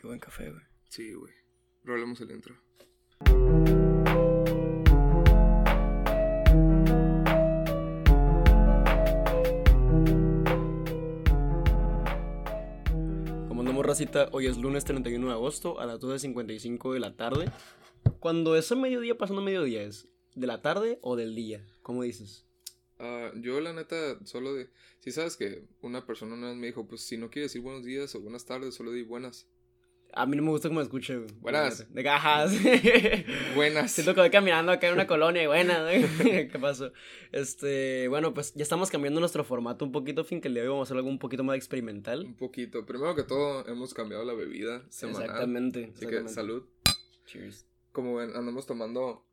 Qué buen café, güey. Sí, güey. Rolemos el intro. Como andamos, racita, hoy es lunes 31 de agosto a las 12.55 de la tarde. Cuando es a mediodía, pasando mediodía, ¿es de la tarde o del día? ¿Cómo dices? Ah, yo, la neta, solo de. Si sabes que una persona una vez me dijo, pues si no quieres decir buenos días o buenas tardes, solo di buenas. A mí no me gusta cómo escuche, güey. Buenas. De cajas. Buenas. Siento que voy caminando acá en una colonia y buena. ¿Qué pasó? Este, bueno, pues ya estamos cambiando nuestro formato un poquito, fin que el día de hoy vamos a hacer algo un poquito más experimental. Un poquito. Primero que todo, hemos cambiado la bebida semanal. Exactamente. Así que salud. Cheers. Como ven, andamos tomando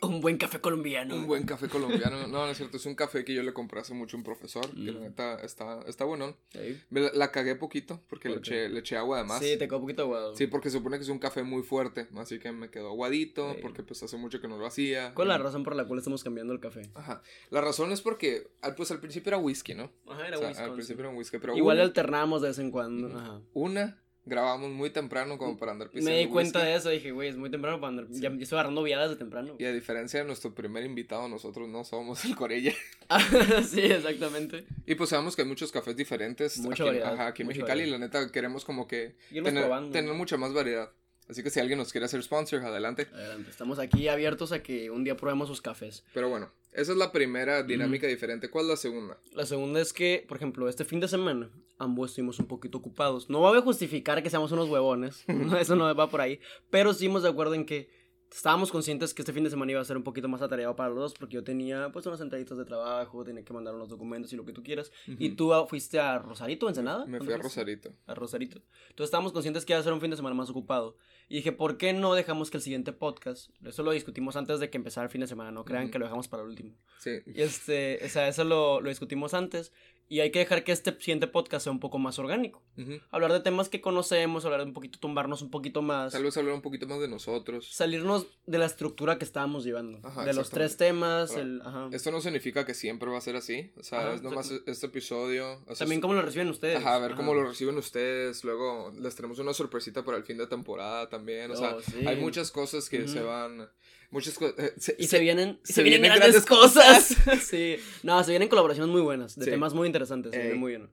Un buen café colombiano. un buen café colombiano. No, no es cierto, es un café que yo le compré hace mucho a un profesor. Que la Mm. neta está, está bueno. Sí. Me la, la cagué poquito porque le eché, le eché agua además. Sí, te quedó un poquito aguado. Sí, porque se supone que es un café muy fuerte, así que me quedó aguadito, Sí. porque pues hace mucho que no lo hacía. ¿Cuál es la razón por la cual estamos cambiando el café? Ajá. La razón es porque, al- pues al principio era whisky, ¿no? Ajá, O sea, al principio era un whisky, pero Igual una, alternamos de vez en cuando. Ajá. una grabamos muy temprano como para andar pisando Me di cuenta whisky. de eso, dije, güey, es muy temprano para andar. Ya, ya estoy agarrando viadas de temprano. Y a diferencia de nuestro primer invitado, nosotros no somos el Corella. sí, exactamente. Y pues sabemos que hay muchos cafés diferentes Mucha aquí, en- variedad, ajá, aquí en Mexicali y la neta queremos como que tener, probando. tener mucha más variedad. Así que si alguien nos quiere hacer sponsor, adelante. Adelante, estamos aquí abiertos a que un día probemos sus cafés. Pero bueno, esa es la primera dinámica diferente. ¿Cuál es la segunda? La segunda es que, por ejemplo, este fin de semana ambos estuvimos un poquito ocupados. No voy a justificar que seamos unos huevones, eso no va por ahí, pero estamos de acuerdo en que estábamos conscientes que este fin de semana iba a ser un poquito más atareado para los dos porque yo tenía pues unas entraditas de trabajo, tenía que mandar unos documentos y lo que tú quieras. Y Ujú. tú ah, fuiste a Rosarito, Ensenada. Me ¿Dónde fui a? Rosarito. a Rosarito. Entonces estábamos conscientes que iba a ser un fin de semana más ocupado. Y dije, ¿por qué no dejamos que el siguiente podcast, eso lo discutimos antes de que empezara el fin de semana, no crean Ujú. que lo dejamos para el último. Sí. Y este, o sea, eso lo, lo discutimos antes. Y hay que dejar que este siguiente podcast sea un poco más orgánico. Hablar de temas que conocemos, hablar de un poquito, tumbarnos un poquito más. Tal vez hablar un poquito más de nosotros. Salirnos de la estructura que estábamos llevando. Ajá, de los tres temas. Ahora, el, ajá. Esto no significa que siempre va a ser así. O sea, Ajá, es nomás este episodio. o sea, También cómo lo reciben ustedes. Ajá, a ver cómo lo reciben ustedes. Luego les tenemos una sorpresita para el fin de temporada también. O sea, Oh, sí. hay muchas cosas que se van. Muchas cosas. Y se, vienen, se se vienen vienen grandes, grandes cosas. sí. No, se vienen colaboraciones muy buenas, de Sí. temas muy interesantes, se muy bien.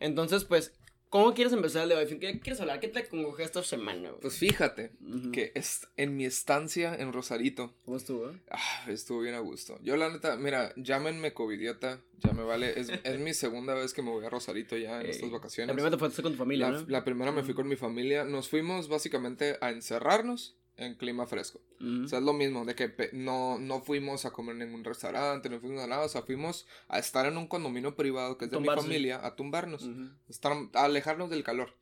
Entonces, pues, ¿cómo quieres empezar el de hoy? ¿Qué quieres hablar? ¿Qué te congoja esta semana? güey? Pues fíjate Ujú. que es, en mi estancia en Rosarito. ¿Cómo estuvo? eh? Ah, estuvo bien a gusto. Yo, la neta, mira, llámenme covidiota, ya me vale. Es, es mi segunda vez que me voy a Rosarito ya en Ey. estas La vacaciones. primera te fuiste con tu familia, La, ¿no? la primera me fui con mi familia. Nos fuimos básicamente a encerrarnos en clima fresco. O sea, es lo mismo, de que no, no fuimos a comer en ningún restaurante, no fuimos a nada, o sea, fuimos a estar en un condominio privado que es de mi familia, a tumbarnos, estar, a alejarnos del calor.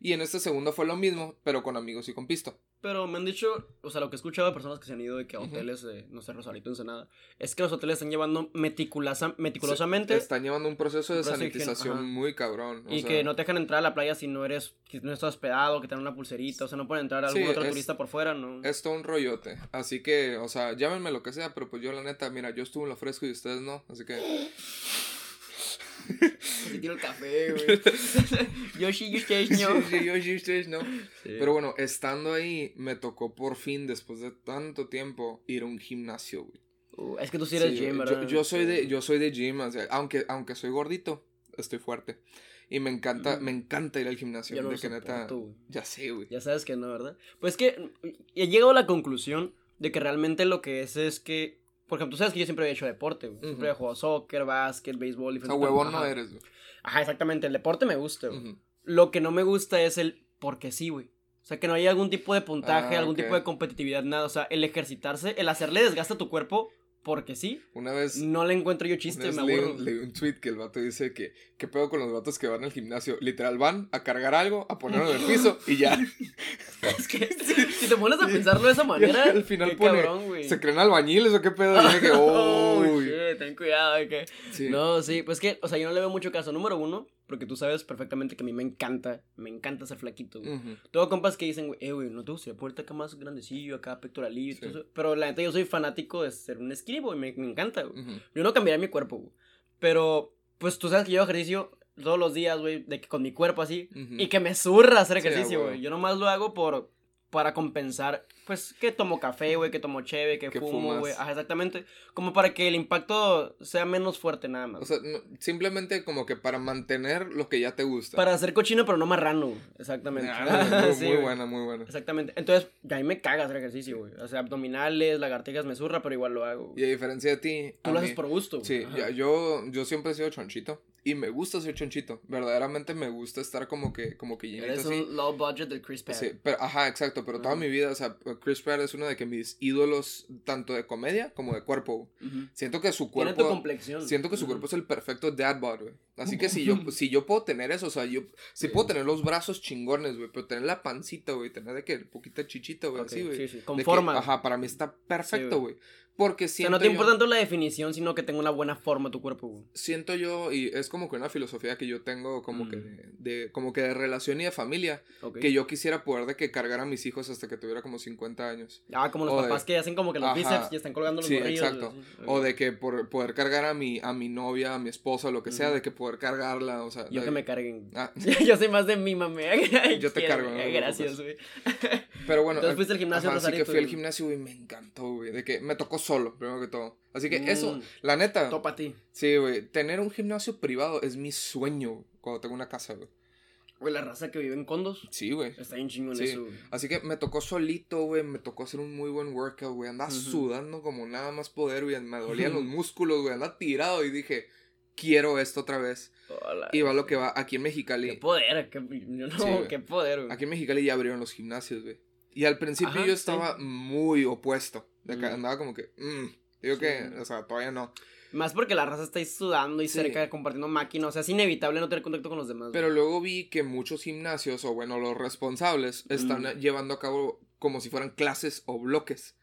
Y en este segundo fue lo mismo, pero con amigos y con pisto. Pero me han dicho, o sea, lo que he escuchado de personas que se han ido de que a hoteles, de, no sé, Rosarito, Ensenada, es que los hoteles están llevando meticulosa, meticulosamente Están llevando un proceso de sanitización ajá. muy cabrón. o y sea, que no te dejan entrar a la playa si no eres, si no estás hospedado, que te dan una pulserita, o sea, no pueden entrar algún Sí, otro es- turista por fuera, ¿no? Es todo un rollote. Así que, o sea, llámenme lo que sea, pero pues yo la neta, mira, yo estuve en lo fresco y ustedes no. Así que, Se tiro el café, güey. Yoshi, ustedes no. Sí, sí, yo sí, ustedes no. Sí. Pero bueno, estando ahí, me tocó por fin, después de tanto tiempo, ir a un gimnasio, güey. Uh, es que tú sí eres Sí, gym, ¿verdad? Yo, soy de, yo soy de gym, o sea, aunque, aunque soy gordito, estoy fuerte. Y me encanta, Mm. me encanta ir al gimnasio. Yo no de que neta. Ya sé, güey. Ya sabes que no, ¿verdad? Pues que he llegado a la conclusión de que realmente lo que es es que, por ejemplo, tú sabes que yo siempre había hecho deporte, güey. Siempre he jugado soccer, básquet, béisbol. O sea, huevón no eres, güey. Ajá, exactamente. El deporte me gusta, güey. Lo que no me gusta es el porque sí, güey. O sea, que no hay algún tipo de puntaje, Ah, algún tipo de competitividad, nada. O sea, el ejercitarse, el hacerle desgaste a tu cuerpo porque sí, Una vez. no le encuentro yo Una chiste, vez me aburro. leí un tweet que el vato dice que qué pedo con los vatos que van al gimnasio. Literal van a cargar algo, a ponerlo en el piso y ya. Es que si te pones a pensarlo de esa manera, al final qué pone, cabrón, güey. ¿Se creen albañiles o qué pedo? Y dije que, Oh, uy. shit, ten cuidado. Sí. No, sí, pues que, o sea, yo no le veo mucho caso. Número uno, porque tú sabes perfectamente que a mí me encanta, me encanta ser flaquito, güey. Ujú. Tengo compas que dicen, eh, güey, no te gustaría ponerte acá más grandecillo, acá pectoralillo y Sí. Pero la neta, yo soy fanático de ser un skinny, güey, me, me encanta, güey. Ujú. Yo no cambiaría mi cuerpo, güey. Pero, pues tú sabes que yo hago ejercicio todos los días, güey, de que con mi cuerpo así, Ujú. y que me zurra hacer Sí, ejercicio, güey. Yo nomás lo hago por, para compensar, pues, que tomo café, güey, que tomo cheve, que, Que fumo, güey. Ajá, exactamente. Como para que el impacto sea menos fuerte nada más. O sea, no- simplemente como que para mantener lo que ya te gusta. para hacer cochino, pero no marrano. Exactamente. Ah, muy, Sí, muy buena, muy buena. Exactamente. Entonces, ya a mí me caga hacer ejercicio, güey. O sea, abdominales, lagartijas me zurra, pero igual lo hago. Y a diferencia de ti. Tú lo mí- haces por gusto. Sí, ya, yo, yo siempre he sido chonchito. Y me gusta ser chonchito. Verdaderamente me gusta estar como que, como que llenito Eres así. un low budget del Chris Pratt. Sí, pero, ajá, exacto, pero toda Ajá. mi vida, o sea, Chris Pratt es uno de que mis ídolos, tanto de comedia como de cuerpo. Siento que su Tiene tu cuerpo, complexión. siento que su cuerpo es el perfecto dad bod, güey. Así que si yo, si yo puedo tener eso, o sea, yo, si Sí. puedo tener los brazos chingones, güey, pero tener la pancita, güey, tener de que poquita chichita, güey, así, güey. sí, sí, con que, forma. Ajá, para mí está perfecto, güey. güey. Porque O sea, siento no te importa tanto la definición, sino que tenga una buena forma tu cuerpo, güey. siento yo y es como que una filosofía que yo tengo como Mm. que de, de- como que de relación y de familia Ok. que yo quisiera poder de que cargar a mis hijos hasta que tuviera como 50 años Ah, como los o de- papás que hacen como que los Ajá. bíceps y están colgando los Sí, morrillos. exacto. o de que por poder cargar a mi a mi novia a mi esposa lo que sea de que poder cargarla o sea Yo de- que me carguen. Ah, yo soy más de mi mame. Yo te cargo, no Gracias, güey. pero bueno Entonces fuiste al gimnasio, ajá, así que fui al gimnasio güey me encantó güey de que me tocó solo primero que todo así que Mm. eso la neta Topa a ti. sí güey tener un gimnasio privado es mi sueño cuando tengo una casa güey Güey, la raza que vive en condos sí güey está bien chingón Sí. eso, güey. Así que me tocó solito, güey. Me tocó hacer un muy buen workout, güey. Andaba sudando como nada más poder, güey. Me dolían los músculos, güey. Andaba tirado y dije, quiero esto otra vez. Hola. Y va lo que va. Aquí en Qué Mexicali. poder, qué, no, Sí, qué poder, güey. Aquí en Mexicali ya abrieron los gimnasios, güey. Y al principio Ajá, yo sí. estaba muy opuesto. De que Mm. andaba como que, mm, digo Sí. que, o sea, todavía no. Más porque la raza está ahí sudando y Sí. cerca compartiendo máquinas. O sea, es inevitable no tener contacto con los demás. Pero luego vi que muchos gimnasios, o bueno, los responsables, están Mm. llevando a cabo como si fueran clases o bloques.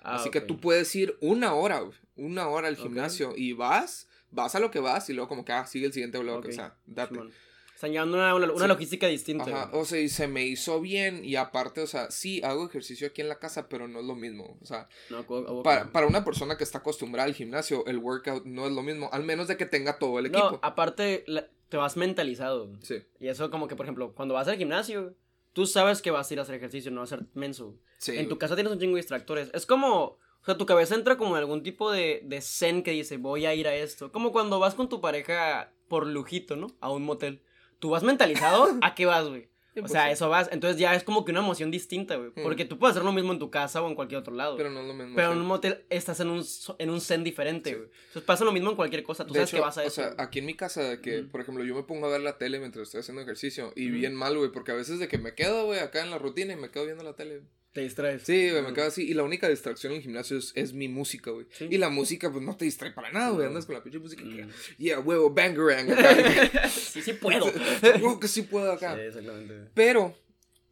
Ah, Así que tú puedes ir una hora, una hora al gimnasio y vas, vas a lo que vas y luego como que, ah, sigue el siguiente bloque, o sea, date. Simón. Están llevando una, una, una Sí. logística distinta. Ajá, o sea, y se me hizo bien y aparte, o sea, sí, hago ejercicio aquí en la casa, pero no es lo mismo, o sea, No, para, para una persona que está acostumbrada al gimnasio, el workout no es lo mismo, al menos de que tenga todo el No, equipo. aparte, la- te vas mentalizado. Sí, Y eso como que, por ejemplo, cuando vas al gimnasio, tú sabes que vas a ir a hacer ejercicio, no vas a ser menso. sí. en tu casa tienes un chingo de distractores. Es como, o sea, tu cabeza entra como en algún tipo de, de zen que dice, voy a ir a esto. Como cuando vas con tu pareja por lujito, ¿no? A un motel. Tú vas mentalizado, ¿a qué vas, güey? O pues sea, eso vas. Entonces ya es como que una emoción distinta, güey. Porque tú puedes hacer lo mismo en tu casa o en cualquier otro lado. Pero no es lo mismo. Pero en un motel estás en un, en un zen diferente, Sí. güey. Entonces pasa lo mismo en cualquier cosa. Tú De sabes hecho, que vas a o eso. sea, güey. aquí en mi casa, de que, por ejemplo, yo me pongo a ver la tele mientras estoy haciendo ejercicio y bien mal, güey, porque a veces de que me quedo, güey, acá en la rutina y me quedo viendo la tele. Te distraes. Sí, güey, me quedo así. Y la única distracción en el gimnasio es, es mi música, güey. Sí. Y la música, pues no te distrae para nada, güey. Andas con la pinche música. Mm. Yeah, huevo, bangarang. acá. sí, sí puedo. Huevo que sí puedo sí, acá. exactamente. Pero,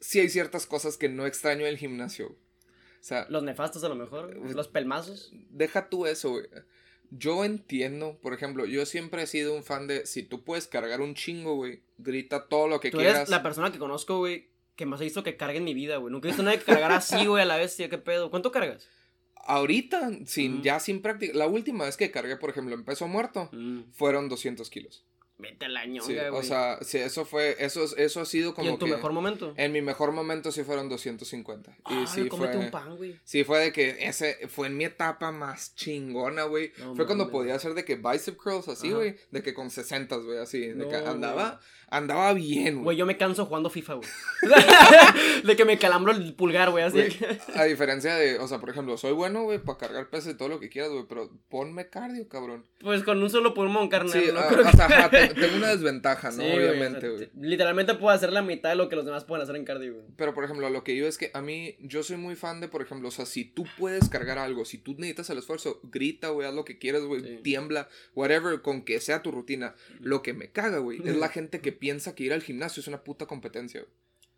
sí hay ciertas cosas que no extraño del gimnasio. güey. O sea, Los nefastos a lo mejor. Pues, Los pelmazos. deja tú eso, güey. Yo entiendo, por ejemplo, yo siempre he sido un fan de si tú puedes cargar un chingo, güey, grita todo lo que Tú quieras. eres la persona que conozco, güey, que más he visto que cargue en mi vida, güey. Nunca he visto nadie cargar así, güey, a la bestia. ¿Qué pedo? ¿Cuánto cargas? Ahorita, sin, ya sin práctica, la última vez que cargué, por ejemplo, en peso muerto, fueron 200 kilos. Vete la Sí, ñonga, güey. o sea, sí, eso fue, eso, eso ha sido ¿Y como en tu que... mejor momento? En mi mejor momento sí fueron 250. Y Ay, sí fue... un pan, güey. Sí, fue de que ese fue en mi etapa más chingona, güey. No fue cuando mames. podía hacer de que bicep curls así, Ajá. güey. De que con 60, güey, así. De No, que güey. Andaba, bien, Güey, güey. yo me canso jugando FIFA, güey. de que me calambro el pulgar, güey, así. Güey, A diferencia de, o sea, por ejemplo, soy bueno, güey, para cargar peso y todo lo que quieras, güey, pero ponme cardio, cabrón. Pues con un solo pulmón, carnal. Sí, no creo o que- sea, ajá, te- tengo una desventaja, ¿no? Sí, güey, Obviamente, o sea, güey. te- Literalmente puedo hacer la mitad de lo que los demás pueden hacer en cardio, güey. Pero, por ejemplo, lo que yo es que a mí, yo soy muy fan de, por ejemplo, o sea, si tú puedes cargar algo, si tú necesitas el esfuerzo, grita, güey, haz lo que quieras, güey, Sí. tiembla, whatever, con que sea tu rutina. Lo que me caga, güey, es la gente que piensa que ir al gimnasio es una puta competencia, güey.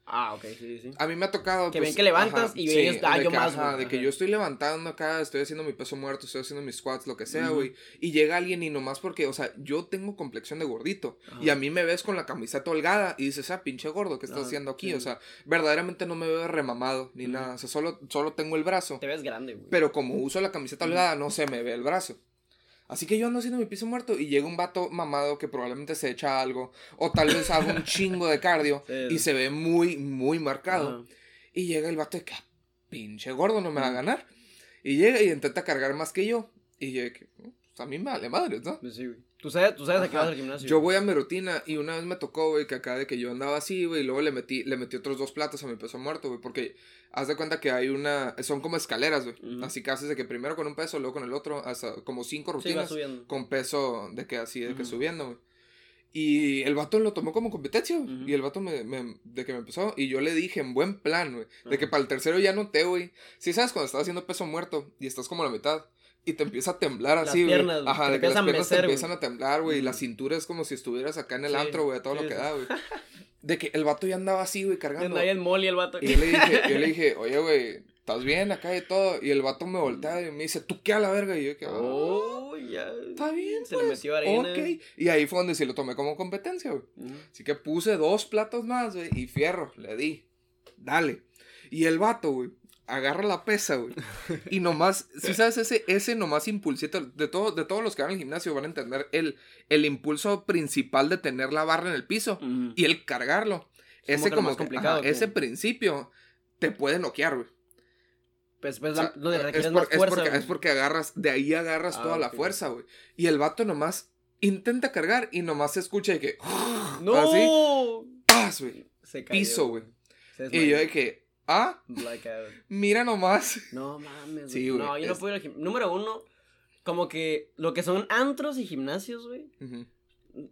Ah, ok, sí, sí. A mí me ha tocado. Que pues, ven que levantas y ven ellos, ah, yo que, más, ajá, güey, de que yo estoy levantando acá, estoy haciendo mi peso muerto, estoy haciendo mis squats, lo que sea, güey. Y llega alguien y nomás porque, o sea, yo tengo complexión de gordito. Y a mí me ves con la camiseta holgada y dices, ah, pinche gordo, ¿qué estás Ajá, haciendo aquí? sí. O sea, verdaderamente no me veo remamado ni nada. O sea, solo, solo tengo el brazo. Te ves grande, güey. Pero como uso la camiseta holgada, no se me ve el brazo. Así que yo ando haciendo mi piso muerto y llega un vato mamado que probablemente se echa algo o tal vez haga un chingo de cardio Sí, y se ve muy, muy marcado. Ajá. Y llega el vato de que, "Ah, pinche gordo, no me va a ganar. Y llega y intenta cargar más que yo. Y yo de que, "Mm, pues a mí me vale madres, ¿no? Pues sí, güey. Tú sabes, tú sabes a qué vas al gimnasio. Yo voy a mi rutina y una vez me tocó, güey, que acá de que yo andaba así, güey, y luego le metí, le metí otros dos platos a mi peso muerto, güey, porque haz de cuenta que hay una, son como escaleras, güey. Ujú. Así que haces de que primero con un peso, luego con el otro, hasta como cinco Sí, rutinas subiendo. con peso de que así, de que Ujú. subiendo, güey. Y el vato lo tomó como competencia, güey. Ujú. Y el vato me, me- de que me empezó. Y yo le dije en buen plan, güey. De que para el tercero ya noté, güey. Si sabes cuando estás haciendo peso muerto y estás como a la mitad. Y te empieza a temblar así, güey. piernas, güey, Ajá, de que las piernas te empiezan güey. a temblar, güey. Y la Ujú. cintura es como si estuvieras acá en el Sí, antro, güey, a todo sí, lo que da, güey. De que el vato ya andaba así, güey, cargando. anda ahí en molly el vato. Y yo le dije, yo le dije, oye, güey, ¿estás bien acá y todo? Y el vato me voltea y me dice, ¿tú qué a la verga? Y yo que, "Oh, Oh, ya. está bien, Se le pues, metió arena. Ok. Y ahí fue donde sí lo tomé como competencia, güey. Ujú. Así que puse dos platos más, güey, y fierro, le di. Dale. Y el vato, güey, agarra la pesa, güey. Y nomás, si sabes, ese, ese nomás impulsito, de, todo, de todos los que van al gimnasio van a entender el, el impulso principal de tener la barra en el piso y el cargarlo. Es Ese como que lo ajá, que- ese principio te puede noquear, güey. Pues, pues O sea, la- donde es, requieres por- más es fuerza. porque, güey. es porque agarras, de ahí agarras Ah, toda la fuerza, güey. Y el vato nomás intenta cargar y nomás se escucha de que, ¡No! así, ¡paz, güey! Se cayó, Piso, güey. Y yo de que, ah, Blackout. mira nomás. No mames, Sí, güey. güey, No, yo no puedo ir al gimnasio. Número uno, como que lo que son antros y gimnasios, güey.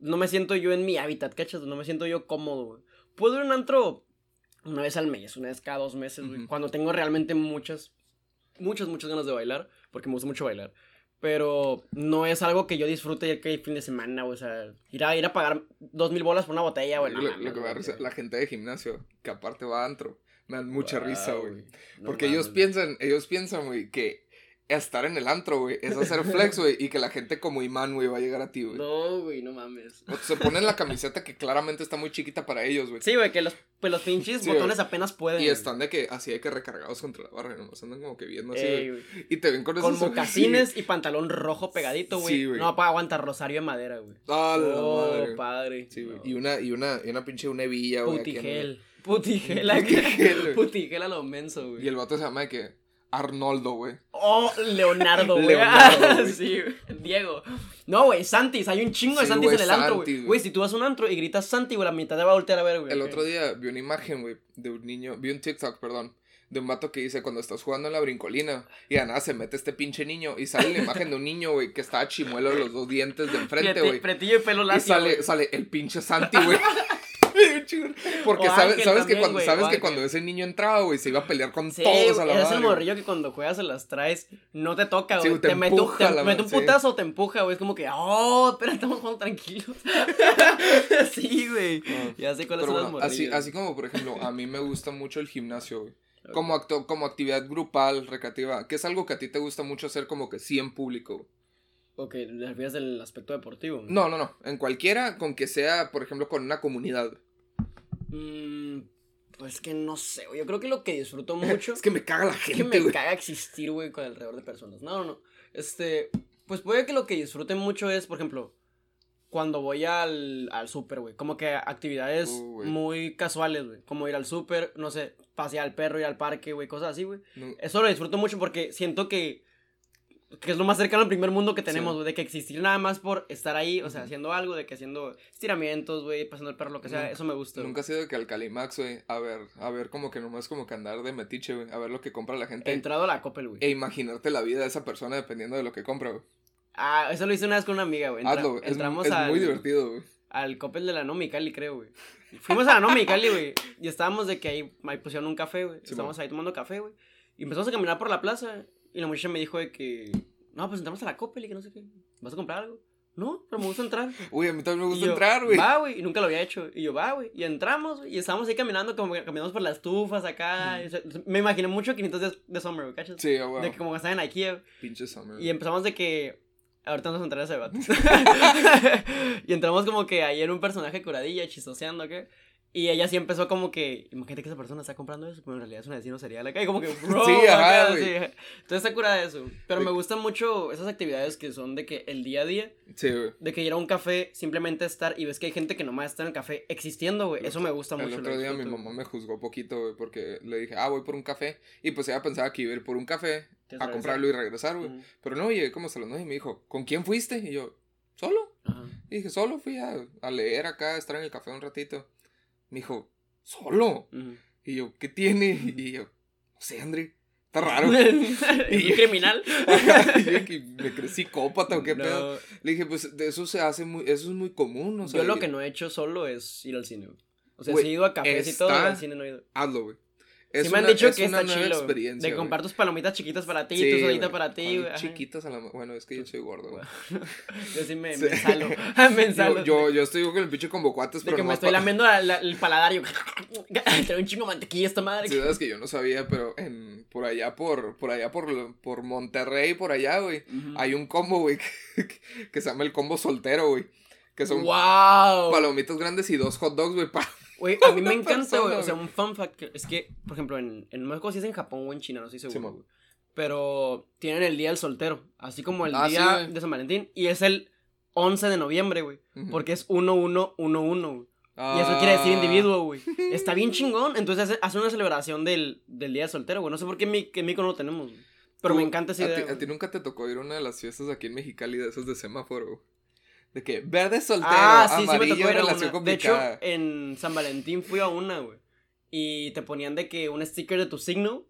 No me siento yo en mi hábitat, ¿cachas? No me siento yo cómodo, güey. Puedo ir a un antro una vez al mes, una vez cada dos meses, güey. Cuando tengo realmente muchas, muchas, muchas ganas de bailar. Porque me gusta mucho bailar. Pero no es algo que yo disfrute el que fin de semana, güey. O sea, ir a, ir a pagar dos mil bolas por una botella, güey. lo, lo que me da risa, la gente de gimnasio, que aparte va a antro, me dan mucha Wow, risa, güey. No Porque ellos piensan, ellos piensan, güey, que estar en el antro, güey, es hacer flex, güey, y que la gente como imán, güey, va a llegar a ti, güey. No, güey, no mames. O Se ponen la camiseta que claramente está muy chiquita para ellos, güey. Sí, güey, que los, pues los pinches Sí, botones apenas pueden. Y están de que así hay que recargados contra la barra, nomás andan como que viendo así, Ey, güey. Y te ven con Con esos mocasines y pantalón rojo pegadito, güey. Sí, güey. no, para aguantar rosario de madera, güey. ¡Ah, la oh, madre! padre. Sí, güey. No. Y una, y una, y una pinche una hebilla, güey. aquí Putigel. Putigel. Putigel, güey. Putigel a lo menso, güey. Y el vato se llama de que Arnoldo, güey. Oh, Leonardo, güey. Leonardo, güey. sí. Diego. No, güey, Santis. Hay un chingo de Santis güey, en el antro, Santis, güey. güey. Güey, si tú vas a un antro y gritas Santi, güey, la mitad te va a voltear a ver, güey. El otro día vi una imagen, güey, de un niño, vi un TikTok, perdón, de un vato que dice cuando estás jugando en la brincolina y a nada se mete este pinche niño y sale la imagen de un niño, güey, que está chimuelo de los dos dientes de enfrente, güey. Pretillo y pelo Y lacio. sale, güey. sale el pinche Santi, güey. Porque O sabes, sabes que cuando, sabes que ese niño entraba, güey, se iba a pelear con Sí, todos a la madre. el morrillo que cuando juegas se las traes, no te toca, Sí, güey. te te, mete, un- empuja te la mete un madre, sí. putazo o te empuja, güey. Es como que, oh, espera, estamos jugando tranquilos. sí, güey. Ya sé cuáles son las bueno, así, como, por ejemplo, a mí me gusta mucho el gimnasio, güey. Como, acto, como actividad grupal, recreativa, que es algo que a ti te gusta mucho hacer como que sí en público. güey. Ok, ¿le refieres del aspecto deportivo? No, no, no. En cualquiera, con que sea, por ejemplo, con una comunidad. Mm, pues que no sé, güey. Yo creo que lo que disfruto mucho Es que me caga la es que gente, me caga existir, güey, con alrededor de personas. No, no, no. Este, pues puede que lo que disfrute mucho es, por ejemplo, cuando voy al, al súper, güey. Como que actividades Uh, muy casuales, güey. Como ir al súper, no sé, pasear al perro, ir al parque, güey, cosas así, güey. No, Eso lo disfruto mucho porque siento que, que es lo más cercano al primer mundo que tenemos, Sí. güey. De que existir nada más por estar ahí, o sea, haciendo algo, de que haciendo estiramientos, güey, pasando el perro, lo que sea. Nunca- eso me gusta. Nunca he sido de que al Calimax, güey. A ver, a ver, como que nomás como que andar de metiche, güey. A ver lo que compra la gente. He entrado a la Coppel, güey. E imaginarte la vida de esa persona dependiendo de lo que compra, güey. Ah, eso lo hice una vez con una amiga, güey. Entra- Hazlo. Es, entramos es al, muy divertido, güey. al Coppel de la Nomi Cali, creo, güey. Fuimos a la Nomi Cali, güey. Y estábamos de que ahí, ahí pusieron un café, güey. Sí, estábamos mo. ahí tomando café, güey. Y empezamos a caminar por la plaza. Y la muchacha me dijo de que, no, pues entramos a la Coppel y que no sé qué. ¿Vas a comprar algo? No, pero me gusta entrar. Uy, a mí también me gusta yo, entrar, güey. Va, güey, y nunca lo había hecho. Y yo, va, güey. Y entramos, güey, y estábamos ahí caminando, como que caminamos por las estufas acá. Mm. y se- me imaginé mucho 500 de, de Summer, güey, ¿cachas? Sí, güey. De que como estaban en Ikea. Pinche summer. Y empezamos de que. Ahorita vamos a entrar a ese debate. y entramos como que ahí era un personaje curadilla, chistoseando, ¿qué? Y ella sí empezó como que, imagínate que esa persona está comprando eso, pero en realidad es un asesino serial acá, y como que, bro, Sí, ajá, acá, sí. Entonces está curada eso. Pero Sí. me gustan mucho esas actividades que son de que el día a día, Sí, güey. de que ir a un café, simplemente estar, y ves que hay gente que nomás está en el café existiendo, güey. Eso me gusta mucho. El otro día mi mamá me juzgó poquito, güey, porque le dije, ah, voy por un café. Y pues ella pensaba que iba a ir por un café a comprarlo y regresar, güey. Ujú. Pero no, llegué como hasta las y me dijo, ¿con quién fuiste? Y yo, ¿solo? Ajá. Y dije, solo fui a, a leer acá, a estar en el café un ratito. Me dijo, ¿solo? Y yo, ¿qué tiene? Y yo, no sé, André, está raro. ¿Es un criminal? y yo, que me crecí psicópata o qué No. pedo. Le dije, pues de eso se hace muy, eso es muy común, o sea, Yo lo que no he hecho solo es ir al cine. O sea, sí he ido a cafés y todo, al cine no he ido. hazlo, güey. Sí Es me han una- dicho es que una está nueva experiencia, de comprar tus palomitas chiquitas para ti, Sí, tu sodita para ti, güey. chiquitas a la Bueno, es que yo soy gordo, güey. Yo sí me, Sí. me ensalo, me ensalo. Yo, yo, yo estoy con el pinche combo cuates, de pero que me estoy pa- lamiendo la- la- el paladar y yo... Trae un chingo de mantequilla esta madre. Sí, sabes que yo no sabía, pero en, por allá, por, por allá, por, por Monterrey, por allá, güey, hay un combo, güey, que, que se llama el combo soltero, güey. Que son ¡Wow! palomitas grandes y dos hot dogs, güey, pa- Güey, a mí me encanta, persona, güey. O sea, un fun fact que- es que, por ejemplo, en, en México sí es en Japón o en China, no estoy seguro, Simón. güey. Pero tienen el día del soltero, así como el Ah, sí, día de San Valentín. Y es el 11 de noviembre, güey. Ujú. Porque es 1111, güey. Y eso quiere decir Ah. individuo, güey. Está bien chingón. Entonces hace, hace una celebración del, del día del soltero, güey. No sé por qué en, Mi- que no lo tenemos, güey. Pero Tú, me encanta esa a idea. ti, a ti nunca te tocó ir a una de las fiestas aquí en Mexicali de esos de semáforo, güey? De que verde soltero, Ah, sí, sí me amarillo, tocó a relación una. De hecho, complicada. en San Valentín fui a una, güey. Y te ponían de que un sticker de tu signo.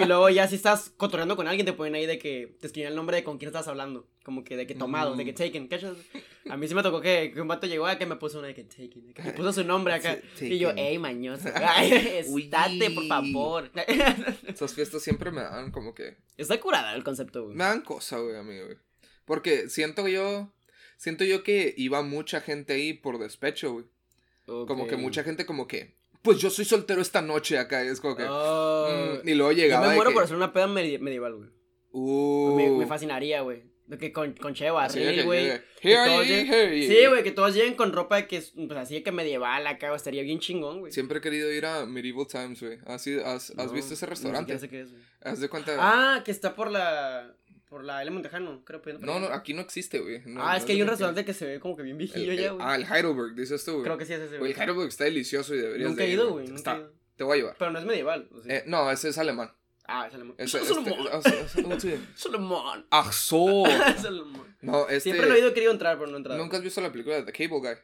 Y luego ya si estás cotorreando con alguien te ponen ahí de que te escribían el nombre de con quién estás hablando. Como que de que tomado, de que Mm. taken. ¿cachas? A mí sí me tocó que, que un vato llegó acá y me puso una de que taken. que me puso su nombre acá. Sí, y yo, ey, mañoso. Estate, por favor. Esas fiestas siempre me dan como que... Está curada el concepto, güey. Me dan cosa, güey, a mí, güey. Porque siento yo... Siento yo que iba mucha gente ahí por despecho, güey. Como que mucha gente como que... Pues yo soy soltero esta noche acá. es como que... Oh, mm, y luego yo llegaba me de muero que, por hacer una peda medi- medieval, güey. Uh, Me, me fascinaría, güey. Que con, con che de así de barril, que güey. llegue, que "Hear todos ye, lleguen- hear ye". Sí, güey, que todos lleguen con ropa de que es, pues así de que medieval acá, güey, estaría bien chingón, güey. Siempre he querido ir a Medieval Times, güey. ¿Has, has, has No, visto ese restaurante? siquiera sé qué es, güey. Haz de cuenta... Ah, que está por la. Por la L. Montejano, creo. ahí, no, no, aquí no existe, güey. No, ah, no es que hay un restaurante que se ve como que bien viejillo El- ya, güey. Ah, el Heidelberg, dices tú, güey. Creo que sí es ese, Güey, el Heidelberg está delicioso y deberías Nunca de he ido, güey. Nunca Está- he ido. Te voy a llevar. Pero no es medieval. ¿o sí? Eh, no, ese es alemán. ah, es alemán. Solomon. este, es- es- sí. Solomon. Solomon. No, este... Siempre lo he oído querido entrar, pero no he entrado. ¿Nunca has visto la película de The Cable Guy?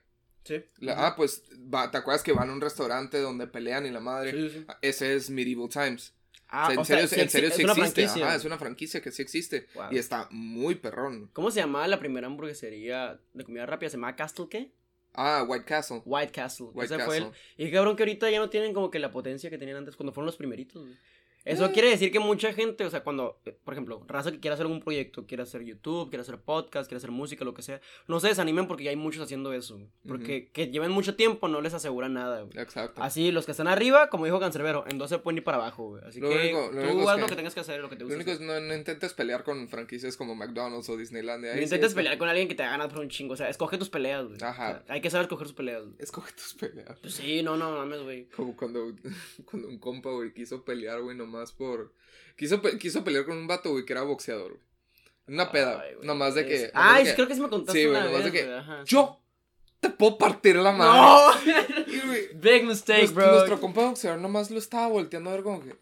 Sí. La- Ah, pues, va- ¿te acuerdas que van a un restaurante donde pelean y la madre? Sí, sí. Ah, Ese es Medieval Times. Ah, o sea, en sea, serio, sí en serio es sí una existe. Ajá, es una franquicia que sí existe. Wow. Y está muy perrón. ¿Cómo se llamaba la primera hamburguesería de comida rápida? ¿Se llamaba Castle qué? Ah, White Castle. White Castle. White Ese fue el. Castle. Y cabrón que ahorita ya no tienen como que la potencia que tenían antes cuando fueron los primeritos, güey. Eso Eh. quiere decir que mucha gente, o sea, cuando, eh, por ejemplo, raza que quiera hacer algún proyecto, quiere hacer YouTube, quiere hacer podcast, quiere hacer música, lo que sea, no se desanimen porque ya hay muchos haciendo eso. Porque que lleven mucho tiempo no les asegura nada, güey. Exacto. Así, los que están arriba, como dijo Cancerbero, en dos se pueden ir para abajo, güey. Así Lo que único- lo tú único es haz que- lo que tengas que hacer, lo que te Lo gusta. único es no, no intentes pelear con franquicias como McDonald's o Disneylandia. No sí intentes es- pelear con alguien que te haga ganar por un chingo. O sea, escoge tus peleas, güey. Ajá. O sea, hay que saber escoger sus peleas, güey. Escoge tus peleas. Pues sí, no, no mames, güey. Como cuando, cuando un compa, güey, quiso pelear, güey, nomás por... Quiso, pe- quiso pelear con un vato, güey, que era boxeador, güey. Una peda, Ay, güey. nomás de que... Es- nomás Ay, de que, creo que sí me contaste Sí, güey, nomás de que ajá. Yo te puedo partir la madre. ¡No! Güey, Big mistake, nuestro, bro. nuestro compa boxeador nomás lo estaba volteando a ver como que...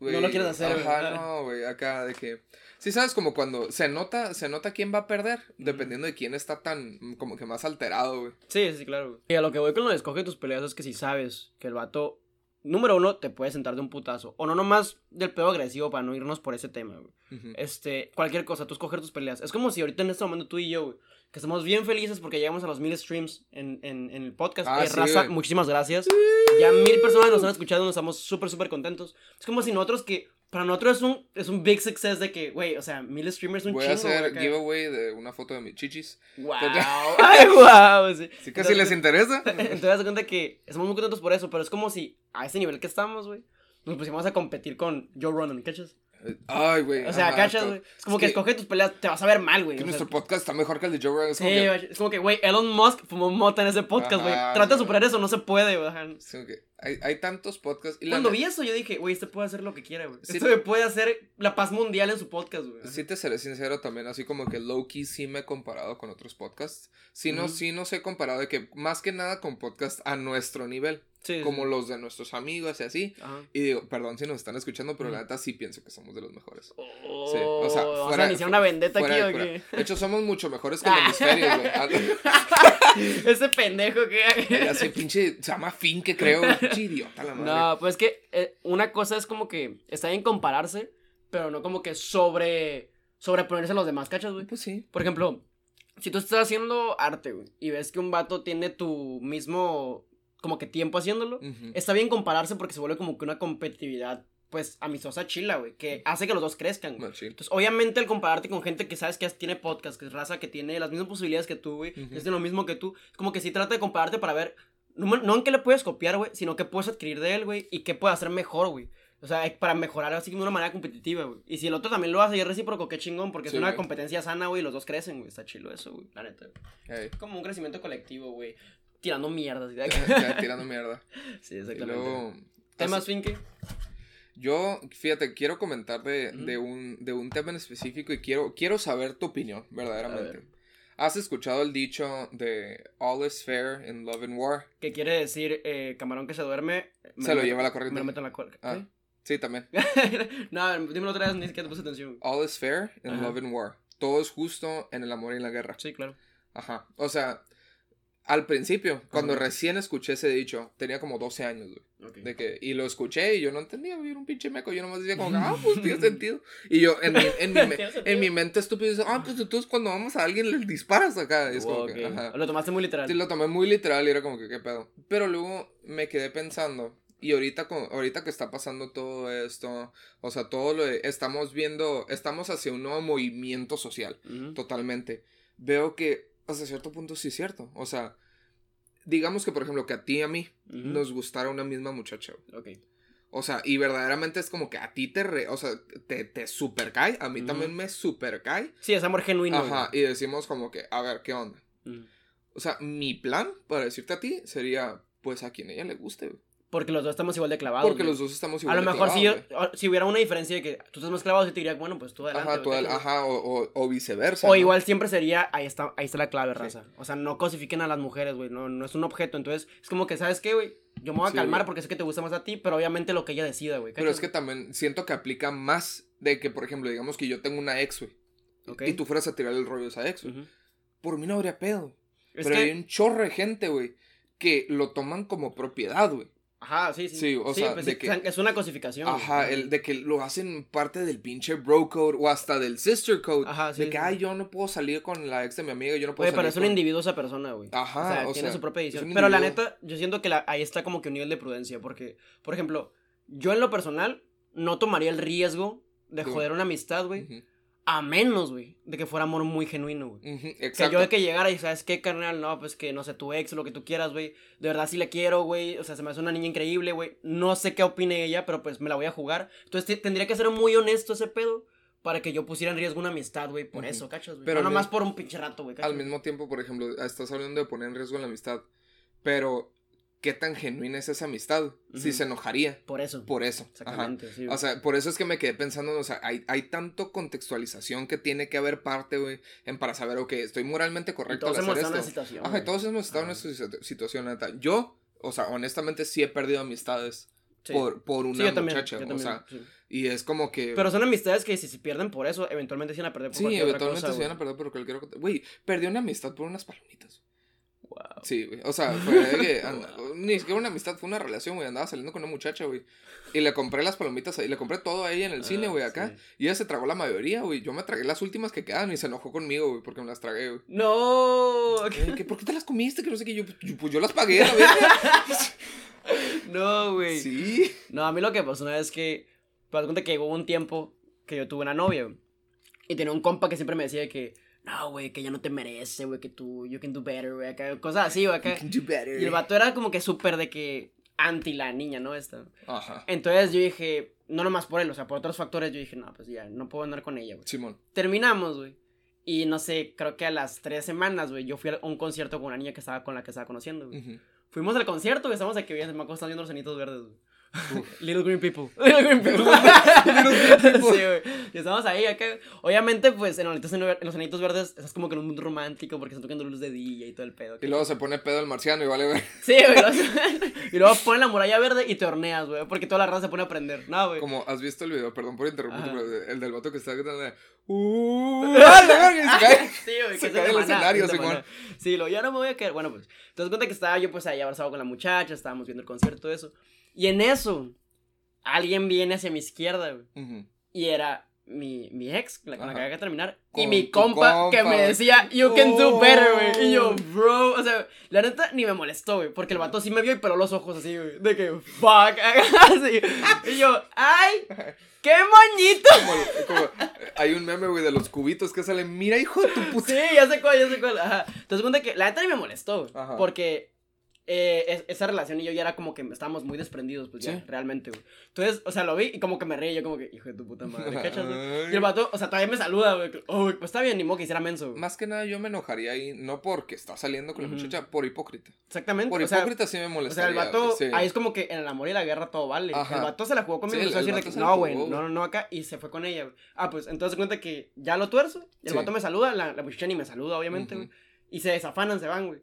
güey, No lo quieres hacer, güey. Ajá, no, güey, acá de que... Sí, sabes, como cuando se nota, se nota quién va a perder, dependiendo de quién está tan, mm, como que más alterado, güey. Sí, sí, claro, güey. Y a lo que voy con lo de escoge tus peleas es que si sabes que el vato, número uno, te puede sentar de un putazo. O no nomás del pedo agresivo para no irnos por ese tema, güey. Este, cualquier cosa, tú escoger tus peleas. Es como si ahorita en este momento tú y yo, güey, que estamos bien felices porque llegamos a los mil streams en, en, en el podcast. Ah, Eh, sí, raza, güey. muchísimas gracias. Ya mil personas nos han escuchado, nos estamos súper, súper contentos. Es como si nosotros que, para nosotros es un, es un big success de que, güey, o sea, mil streamers es un Voy chingo. a hacer giveaway de una foto de mis chichis. Wow. Ay, wow. Sí. Si casi les interesa. Entonces, te das cuenta que estamos muy contentos por eso, pero es como si a ese nivel que estamos, güey, nos pusimos a competir con Joe Ronan, ¿cachas? Ay, güey. O sea, cachas, güey. Es como es que, que- escoge tus peleas, te vas a ver mal, güey. Que o sea, nuestro podcast está mejor que el de Joe Rogan. es Sí, como que- güey, es como que, güey, Elon Musk fumó mota en ese podcast, güey. Trata de superar eso, no se puede, güey. es como que hay, hay tantos podcasts. Y Cuando vi eso, yo dije, güey, este puede hacer lo que quiera, güey. Sí. Puede hacer la paz mundial en su podcast, güey. Sí te seré sincero también, así como que low-key sí me he comparado con otros podcasts. Sí, no, Ujú. sí nos he comparado de que más que nada con podcasts a nuestro nivel, Sí, como sí. los de nuestros amigos y así. Ajá. Y digo, perdón si nos están escuchando, pero la neta sí pienso que somos de los mejores. Oh, Sí, o sea, ¿Vas fuera- a iniciar una vendetta aquí de o qué? De hecho, somos mucho mejores que el Ah. hemisferio, güey. Ese pendejo que... Sé, pinche, se llama Finn, que creo, idiota la madre. No, pues es que eh, una cosa es como que está bien compararse, pero no como que sobre sobreponerse a los demás, ¿cachas, güey? Pues sí. Por ejemplo, si tú estás haciendo arte, güey, y ves que un vato tiene tu mismo como que tiempo haciéndolo, Ujú. está bien compararse porque se vuelve como que una competitividad pues amistosa chila, güey, que hace que los dos crezcan, güey. Entonces, obviamente, al compararte con gente que sabes que tiene podcast, que es raza, que tiene las mismas posibilidades que tú, güey, Ujú. que es de lo mismo que tú, como que sí trata de compararte para ver, no, no en qué le puedes copiar, güey, sino qué puedes adquirir de él, güey, y qué puede hacer mejor, güey. O sea, para mejorar así de una manera competitiva, güey. Y si el otro también lo hace y es recíproco, qué chingón, porque Sí, es una güey. competencia sana, güey, y los dos crecen, güey. Está chilo eso, güey, la neta. Ey, Como un crecimiento colectivo, güey. Tirando mierdas. ¿sí? tirando mierda. sí, exactamente. luego. ¿Temas, Finke? Yo, fíjate, quiero comentar de, de, un, de un tema en específico y quiero, quiero saber tu opinión, verdaderamente. A ver. ¿Has escuchado el dicho de All is fair in love and war? Que quiere decir eh, camarón que se duerme. me Se lo lleva la Me corriente. lo meto en la cuerda. Ah. Sí, también. no, dímelo otra vez, ni siquiera te puse atención. All is fair in Ajá. love and war. Todo es justo en el amor y en la guerra. Sí, claro. Ajá. O sea, al principio, cuando recién escuché ese dicho, tenía como 12 años, güey. De que, y lo escuché y yo no entendía, güey, era un pinche meco. Yo nomás decía como, ah, pues tiene sentido. Y yo, en mi, en mi, me- en mi mente estúpido, dice, ah, pues entonces cuando vamos a alguien le disparas acá. Y es como Ok. que, ajá. Lo tomaste muy literal. Sí, lo tomé muy literal y era como que, ¿qué pedo? Pero luego me quedé pensando, y ahorita, con, ahorita que está pasando todo esto, o sea, todo lo de, estamos viendo, estamos hacia un nuevo movimiento social, Ujú. totalmente. Veo que hasta cierto punto sí es cierto. O sea, digamos que, por ejemplo, que a ti y a mí nos gustara una misma muchacha. Ok. O sea, y verdaderamente es como que a ti te, re- o sea, te, te super cae, a mí también me super cae. Sí, es amor genuino. Ajá, y decimos como que, a ver, ¿qué onda? O sea, mi plan para decirte a ti sería, pues a quien ella le guste, güey. Porque los dos estamos igual de clavados. Porque güey. los dos estamos A igual lo de mejor si, clavados, yo- si hubiera una diferencia de que tú estás más clavado, yo te diría, bueno, pues tú adelante. Ajá, tú déjalo. ajá, o, o, o viceversa. O ¿no? igual siempre sería, ahí está, ahí está la clave, Sí. raza. O sea, no cosifiquen a las mujeres, güey. No, no es un objeto. Entonces, es como que, ¿sabes qué, güey? Yo me voy a Sí, calmar güey. porque sé que te gusta más a ti, pero obviamente lo que ella decida, güey. Pero es que también siento que aplica más de que, por ejemplo, digamos que yo tengo una ex, güey. Ok. Y tú fueras a tirar el rollo de esa ex, güey. Por mí no habría pedo. Es pero que, hay un chorro de gente, güey, que lo toman como propiedad, güey. Ajá, sí, sí. Sí, o sea, pues de sí, que- es una cosificación. Ajá, el de que lo hacen parte del pinche bro code o hasta del sister code. Ajá, sí. de que, ay, yo no puedo salir con la ex de mi amiga, yo no puedo Oye, pero es un con- individuo esa persona, güey. Ajá, o sea, o tiene sea, su propia edición. un Pero la neta, yo siento que la- ahí está como que un nivel de prudencia. Porque, por ejemplo, yo en lo personal no tomaría el riesgo de joder una amistad, güey. A menos, güey, de que fuera amor muy genuino, güey. Que exacto. yo de que llegara y, ¿sabes qué, carnal? No, pues que no sé, tu ex lo que tú quieras, güey. De verdad sí le quiero, güey. O sea, se me hace una niña increíble, güey. No sé qué opine ella, pero pues me la voy a jugar. Entonces te- tendría que ser muy honesto ese pedo para que yo pusiera en riesgo una amistad, güey. Por eso, ¿cachas, güey? Pero no nomás por un pinche rato, güey. Al mismo tiempo, por ejemplo, estás hablando de poner en riesgo la amistad. Pero, ¿qué tan genuina es esa amistad? Si se enojaría Por eso. por eso. Exactamente, sí. O sea, por eso es que me quedé pensando, o sea, hay, hay tanto contextualización que tiene que haber parte, güey, en para saber, ok, estoy moralmente Y correcto todos al hemos estado en situación. Ajá, y todos hemos estado en situ- situación, neta. Yo, o sea, honestamente sí he perdido amistades Sí. por, por Sí, una yo también, muchacha, yo o sea, sí. y es como que... Pero son amistades que si se pierden por eso, eventualmente se van a perder por sí, cualquier otra eventualmente se van a perder por cualquier cosa. Güey, perdí una amistad por unas palomitas. Wow. Sí, güey. O sea, fue de que ni siquiera una amistad, fue una relación, güey. Andaba saliendo con una muchacha, güey. Y le compré las palomitas ahí, le compré todo a ella en el cine, Ah, güey, acá. sí. Y ella se tragó la mayoría, güey. Yo me tragué las últimas que quedan y se enojó conmigo, güey, porque me las tragué, güey. No, ¿qué, ¿Por qué te las comiste? Que no sé qué. Yo, yo- pues yo las pagué, la no, güey. sí. No, a mí lo que pasó una vez que, pues cuenta que hubo un tiempo que yo tuve una novia, güey, y tenía un compa que siempre me decía que, no, güey, que ella no te merece, güey, que tú, you can do better, güey, acá, cosas así, güey, acá. You can do better. Y el vato era como que súper de que, anti la niña, ¿no? Esta. Ajá. Entonces yo dije, no nomás por él, o sea, por otros factores, yo dije, no, pues ya, no puedo andar con ella, güey. Simón. Terminamos, güey. Y no sé, creo que a las tres semanas, güey, yo fui a un concierto con una niña que estaba con la que estaba conociendo, güey. Ujú. Fuimos al concierto, güey, estamos aquí, bien, me acuerdo, están viendo los cenitos verdes, güey. Uf. Little Green People. Little Green People. sí, güey. Y estamos ahí, acá. Obviamente, pues, en los, anitos, en los anitos verdes, estás como que en un mundo romántico porque están tocando luz de día y todo el pedo. Y luego se pone pedo el marciano y vale ver. Sí, güey. luego- y luego ponen la muralla verde y te horneas, güey, porque toda la raza se pone a prender. No, güey. Como, ¿has visto el video? Perdón por interrumpirte, Ajá. pero el del vato que está gritando de, ¡Uh! Y se cae. Sí, güey, Se cae maná, escenario, Simón. Sí, lo, ya no me voy a quedar. Bueno, pues, te das cuenta que estaba yo, pues, ahí abrazado con la muchacha, estábamos viendo el concierto, eso. Y en eso, alguien viene hacia mi izquierda, güey. Y era mi, mi ex, la con la que acaba de terminar. y mi compa, que me decía, You can do better, güey. Y yo, Oh. bro. O sea, la neta ni me molestó, güey. Porque el vato sí me vio y peló los ojos así, güey. De que, fuck. así. Y yo, ay, qué moñito. Como, como- hay un meme, güey, de los cubitos que salen, mira, hijo de tu puta. Sí, ya sé cuál, ya sé cuál. Ajá. Entonces, cuenta que la neta ni me molestó, güey. Porque eh, es- esa relación y yo ya era como que estábamos muy desprendidos, pues ya, realmente, güey. Entonces, o sea, lo vi y como que me reí, yo como que, hijo de tu puta madre, ¿cachas. Y el vato, o sea, todavía me saluda, güey. Oh, güey, pues está bien, ni modo que hiciera menso, güey. Más que nada yo me enojaría ahí, no porque está saliendo con la muchacha, por hipócrita. Exactamente. Por o sea, hipócrita sí me o sea, molestaría. el vato, sí. ahí es como que en el amor y la guerra todo vale. Ajá. El vato se la jugó conmigo Sí, y empezó a decirle que no, güey, no, no, no acá, y se fue con ella, güey. Ah, pues entonces se cuenta que ya lo tuerzo, el vato me saluda, la, la muchacha ni me saluda, obviamente. Y se desafanan, se van, güey.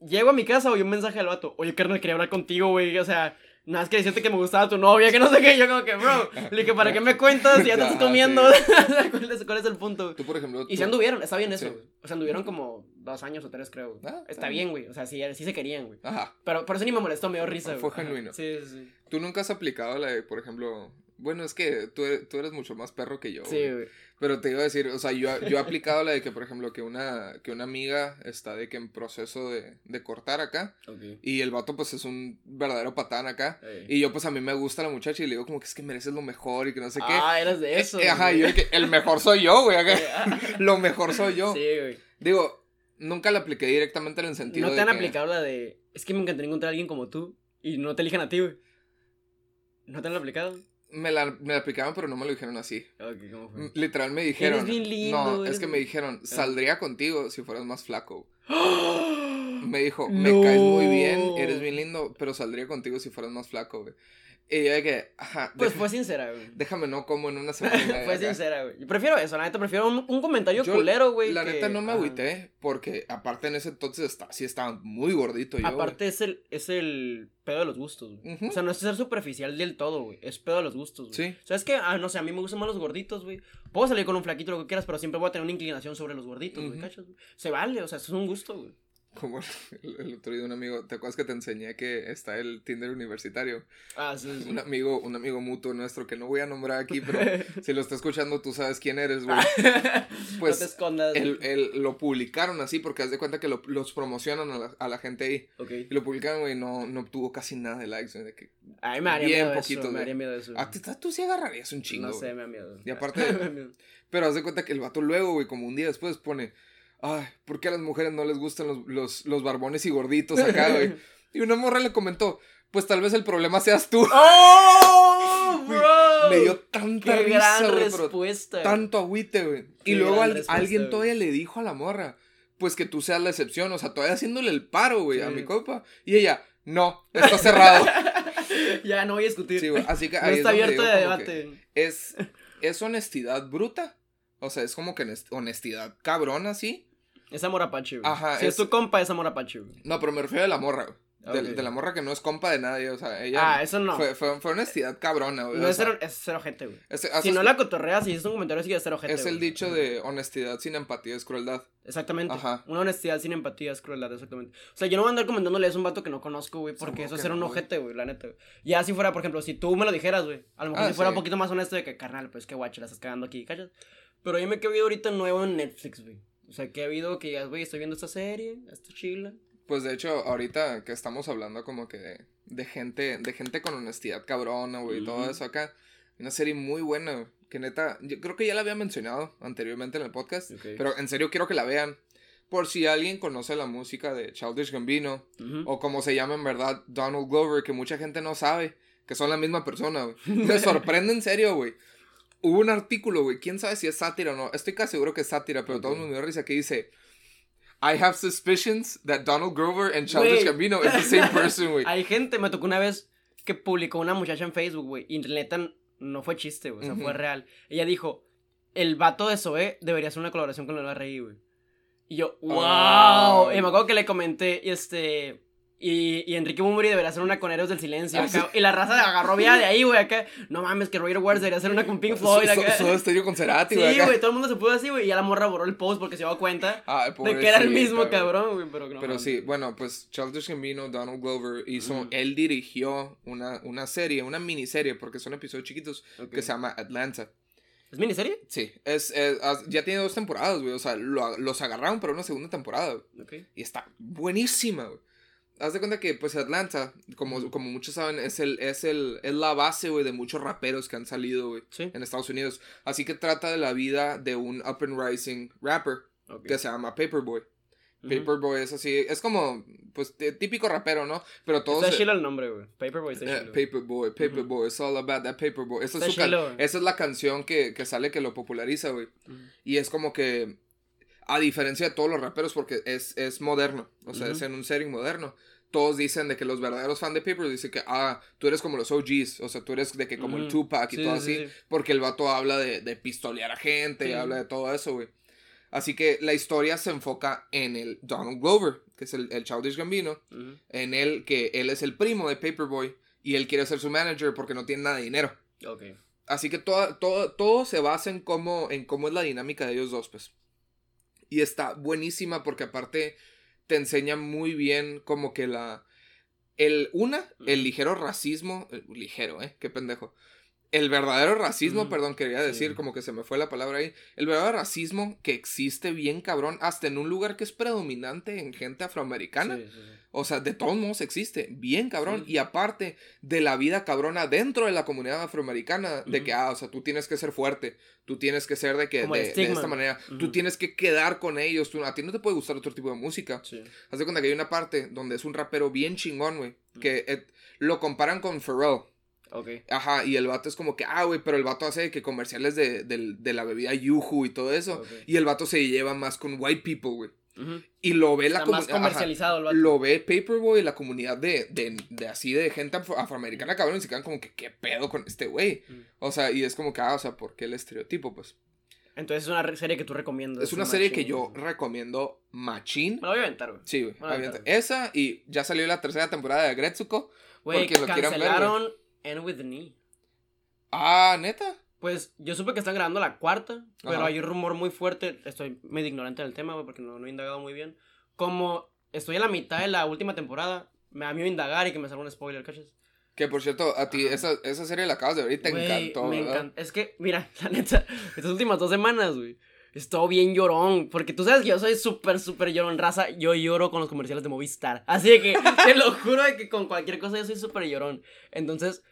Llego a mi casa, oí un mensaje al vato, oye, carnal, quería hablar contigo, güey, o sea, nada más que decirte que me gustaba tu novia, que no sé qué, yo como que, bro, le dije, ¿para qué me cuentas si ya te estás Ya, comiendo? ¿Cuál, es, ¿Cuál es el punto? Tú, por ejemplo. Y tú- se anduvieron, está bien eso, Sí. güey. O sea, anduvieron como dos años o tres, creo. Ah, está bien, güey. O sea, sí, sí se querían, güey. Ajá. Pero por eso ni me molestó, me dio risa, güey. Fue genuino. Sí, sí, sí. Tú nunca has aplicado la de, por ejemplo. Bueno, es que tú eres, tú eres mucho más perro que yo. Sí, güey. Pero te iba a decir, o sea, yo, yo he aplicado la de que, por ejemplo, que una, que una amiga está de que en proceso de, de cortar acá. Ok. Y el vato, pues, es un verdadero patán acá. Y yo, pues, a mí me gusta la muchacha y le digo como que es que mereces lo mejor y que no sé qué. Ah, eras de eso. Eh, Ajá, yo que el mejor soy yo, güey. Lo mejor soy yo. Sí, güey. Digo, nunca la apliqué directamente en el sentido ¿No te de han que- aplicado la de. Es que me encantaría encontrar a alguien como tú y no te elijan a ti, güey? ¿No te han aplicado? Me la, me la aplicaron, pero no me lo dijeron así. Ok, ¿cómo fue? M- Literal me dijeron. Eres bien lindo, No, eres es que me dijeron, saldría contigo si fueras más flaco. ¡Ah! Me dijo, me No. caes muy bien, eres bien lindo, pero saldría contigo si fueras más flaco, güey. Y yo de que, ajá, Pues fue sincera, güey. déjame no como en una semana. Fue acá. sincera, güey. Yo prefiero eso, la neta, prefiero un, un comentario Yo, culero, güey. La que- neta no me Ajá. agüité, porque aparte en ese entonces está, sí estaba muy gordito yo. Aparte es el, es el pedo de los gustos, güey. O sea, no es ser superficial del todo, güey. Es pedo de los gustos, güey. Sí. O sea, es que, ah, no sé, a mí me gustan más los gorditos, güey. Puedo salir con un flaquito, lo que quieras, pero siempre voy a tener una inclinación sobre los gorditos, güey. ¿cachas? güey? Se vale, o sea, eso es un gusto, güey. Como el, el otro día un amigo, ¿te acuerdas que te enseñé que está el Tinder universitario? Ah, sí, sí. Un amigo, un amigo mutuo nuestro que no voy a nombrar aquí, pero si lo está escuchando tú sabes quién eres, güey. Pues, no te escondas. El, el- lo publicaron así porque haz de cuenta que lo- los promocionan a la, a la gente ahí. Ok. Y lo publicaron, güey, no, no obtuvo casi nada de likes. güey, de que, A mí me bien miedo poquitos, eso, me daría miedo eso. a ti tú sí agarrarías un chingo. no sé, me da miedo. Y aparte- Me da miedo. Pero haz de cuenta que el vato luego, güey, como un día después pone, ay, ¿por qué a las mujeres no les gustan los, los, los barbones y gorditos acá, güey? Y una morra le comentó, pues tal vez el problema seas tú. ¡Oh, bro! Me dio tanta Qué risa, gran pero respuesta. tanto agüite, güey. Y luego al- alguien todavía le dijo a la morra, pues que tú seas la excepción, o sea, todavía haciéndole el paro, güey, a mi compa. Y ella, no, está cerrado. ya, no voy a discutir. Sí, así que ahí es está donde abierto de debate. Es, es honestidad bruta. O sea, es como que honest- honestidad cabrona, sí. Es amor apache, güey. Ajá, Si es, es- tu compa, es amor apache, güey. No, pero me refiero a la morra, güey. De, la morra que no es compa de nadie, o sea, ella... Ah, eso no. Fue, fue, fue honestidad cabrona, güey. No es cero, es cero gente, güey. es- Si no la cotorreas y dices un comentario así, es cero gente. es el güey. dicho de honestidad sin empatía es crueldad. Exactamente. Ajá. Una honestidad sin empatía es crueldad, exactamente. O sea, yo no voy a andar comentándole a un vato que no conozco, güey, porque eso es que ser un güey. ojete, güey, la neta, güey. Ya si fuera, por ejemplo, si tú me lo dijeras, güey, a lo mejor Ah, si fuera sí. un poquito más honesto de que, carnal, pues que guacho, la estás cagando aquí, ¿cachas? Pero dime qué habido ahorita nuevo en Netflix, güey. O sea, que ha habido que digas, güey, estoy viendo esta serie, está chila. Pues de hecho, ahorita que estamos hablando como que de, de gente, de gente con honestidad cabrona, güey, y todo eso acá. Una serie muy buena, que neta, yo creo que ya la había mencionado anteriormente en el podcast, pero en serio quiero que la vean. por si alguien conoce la música de Childish Gambino, o como se llama en verdad Donald Glover, que mucha gente no sabe, que son la misma persona, güey. Me sorprende en serio, güey. Hubo un artículo, güey, quién sabe si es sátira o no, estoy casi seguro que es sátira, pero todo el mundo me dio risa que dice... I have suspicions that Donald Grover and Childish. Gambino is the same person, güey. Hay gente, me tocó una vez que publicó una muchacha en Facebook, güey, y neta no fue chiste, güey, o sea, fue real. Ella dijo, el vato de Zoé debería hacer una colaboración con el RI, güey. Y yo, wow. Ah. Y me acuerdo que le comenté, este... Y, y Enrique Bumuri debería hacer una con Héroes del Silencio. Ah, acá. sí. Y la raza agarró vía de ahí, güey, acá. No mames, que Roger Waters debería hacer una con Pink Floyd. So- acá. so- con Cerati, Sí, güey. acá. güey, todo el mundo se puso así, güey. Y ya la morra borró el post porque se dio cuenta Ay, de que era el mismo cabrón, güey. Pero, no Pero sí, bueno, pues Childish Gambino, Donald Glover hizo, Ujú. él dirigió una, una serie, una miniserie, porque son episodios chiquitos, que se llama Atlanta. ¿Es miniserie? Sí, es, ya tiene dos temporadas, güey, o sea, lo- los agarraron para una segunda temporada, y está buenísima, güey. Haz de cuenta que, pues, Atlanta, como, como muchos saben, es, el, es, el, es la base, güey, de muchos raperos que han salido, güey, Sí. en Estados Unidos. Así que trata de la vida de un up and rising rapper que se llama Paperboy. Paperboy es así, es como, pues, típico rapero, ¿no? Pero todos... Está chilo el nombre, güey. Paperboy está Eh, chilo. Paperboy, Paperboy, it's all about that Paperboy. Esa, es su chilo, esa es la canción que, que sale que lo populariza, güey. Ujú. Y es como que, a diferencia de todos los raperos, porque es, es moderno, o sea, es en un setting moderno. Todos dicen de que los verdaderos fans de Paperboy dicen que, ah, tú eres como los OGs, o sea, tú eres de que como el. Tupac y Sí, todo sí, así, sí. porque el vato habla de, de pistolear a gente, Sí. habla de todo eso, güey. Así que la historia se enfoca en el Donald Glover, que es el, el Childish Gambino, en él que él es el primo de Paperboy y él quiere ser su manager porque no tiene nada de dinero. Así que todo, todo, todo se basa en cómo, en cómo es la dinámica de ellos dos, pues. Y está buenísima porque aparte te enseña muy bien como que la... El, una, el ligero racismo, eh, ligero, ¿eh? Qué pendejo. El verdadero racismo, perdón, quería decir, Sí. como que se me fue la palabra ahí. El verdadero racismo que existe bien cabrón, hasta en un lugar que es predominante en gente afroamericana. Sí, sí, sí. O sea, de todos modos existe, bien cabrón. Y aparte de la vida cabrona dentro de la comunidad afroamericana, de que, ah, o sea, tú tienes que ser fuerte, tú tienes que ser de que, de, de esta manera, tú tienes que quedar con ellos, tú, a ti no te puede gustar otro tipo de música. Haz de cuenta que hay una parte donde es un rapero bien chingón, güey, que eh, lo comparan con Pharrell. Ok. Ajá, y el vato es como que, ah, güey, pero el vato hace que comerciales de, del- de la bebida Yuhu y todo eso. Y el vato se lleva más con white people, güey. Y lo ve la Está comunidad. lo ve Paperboy, la comunidad de, de, de así de gente afro- afroamericana, cabrón, y se quedan como que, ¿qué pedo con este güey? O sea, y es como que, ah, o sea, ¿por qué el estereotipo? Pues Entonces es una serie que tú recomiendas. es una un serie que yo recomiendo machín. Me la voy a aventar, güey. Sí, güey. Esa y ya salió la tercera temporada de Gretsuko. Güey, ver, End With Knee. Ah, neta. Pues yo supe que están grabando la cuarta, pero Ajá. hay un rumor muy fuerte. Estoy medio ignorante del tema, porque no, no he indagado muy bien. Como estoy en la mitad de la última temporada, me da miedo indagar y que me salga un spoiler, ¿cachas? Que por cierto, a ti esa, esa serie la acabas de ver y te encantó, Me ¿verdad? encanta. Es que, mira, la neta, estas últimas dos semanas, güey. He estado bien llorón. Porque tú sabes que yo soy súper, súper llorón. Raza, yo lloro con los comerciales de Movistar. Así de que, te lo juro de que con cualquier cosa yo soy súper llorón. Entonces,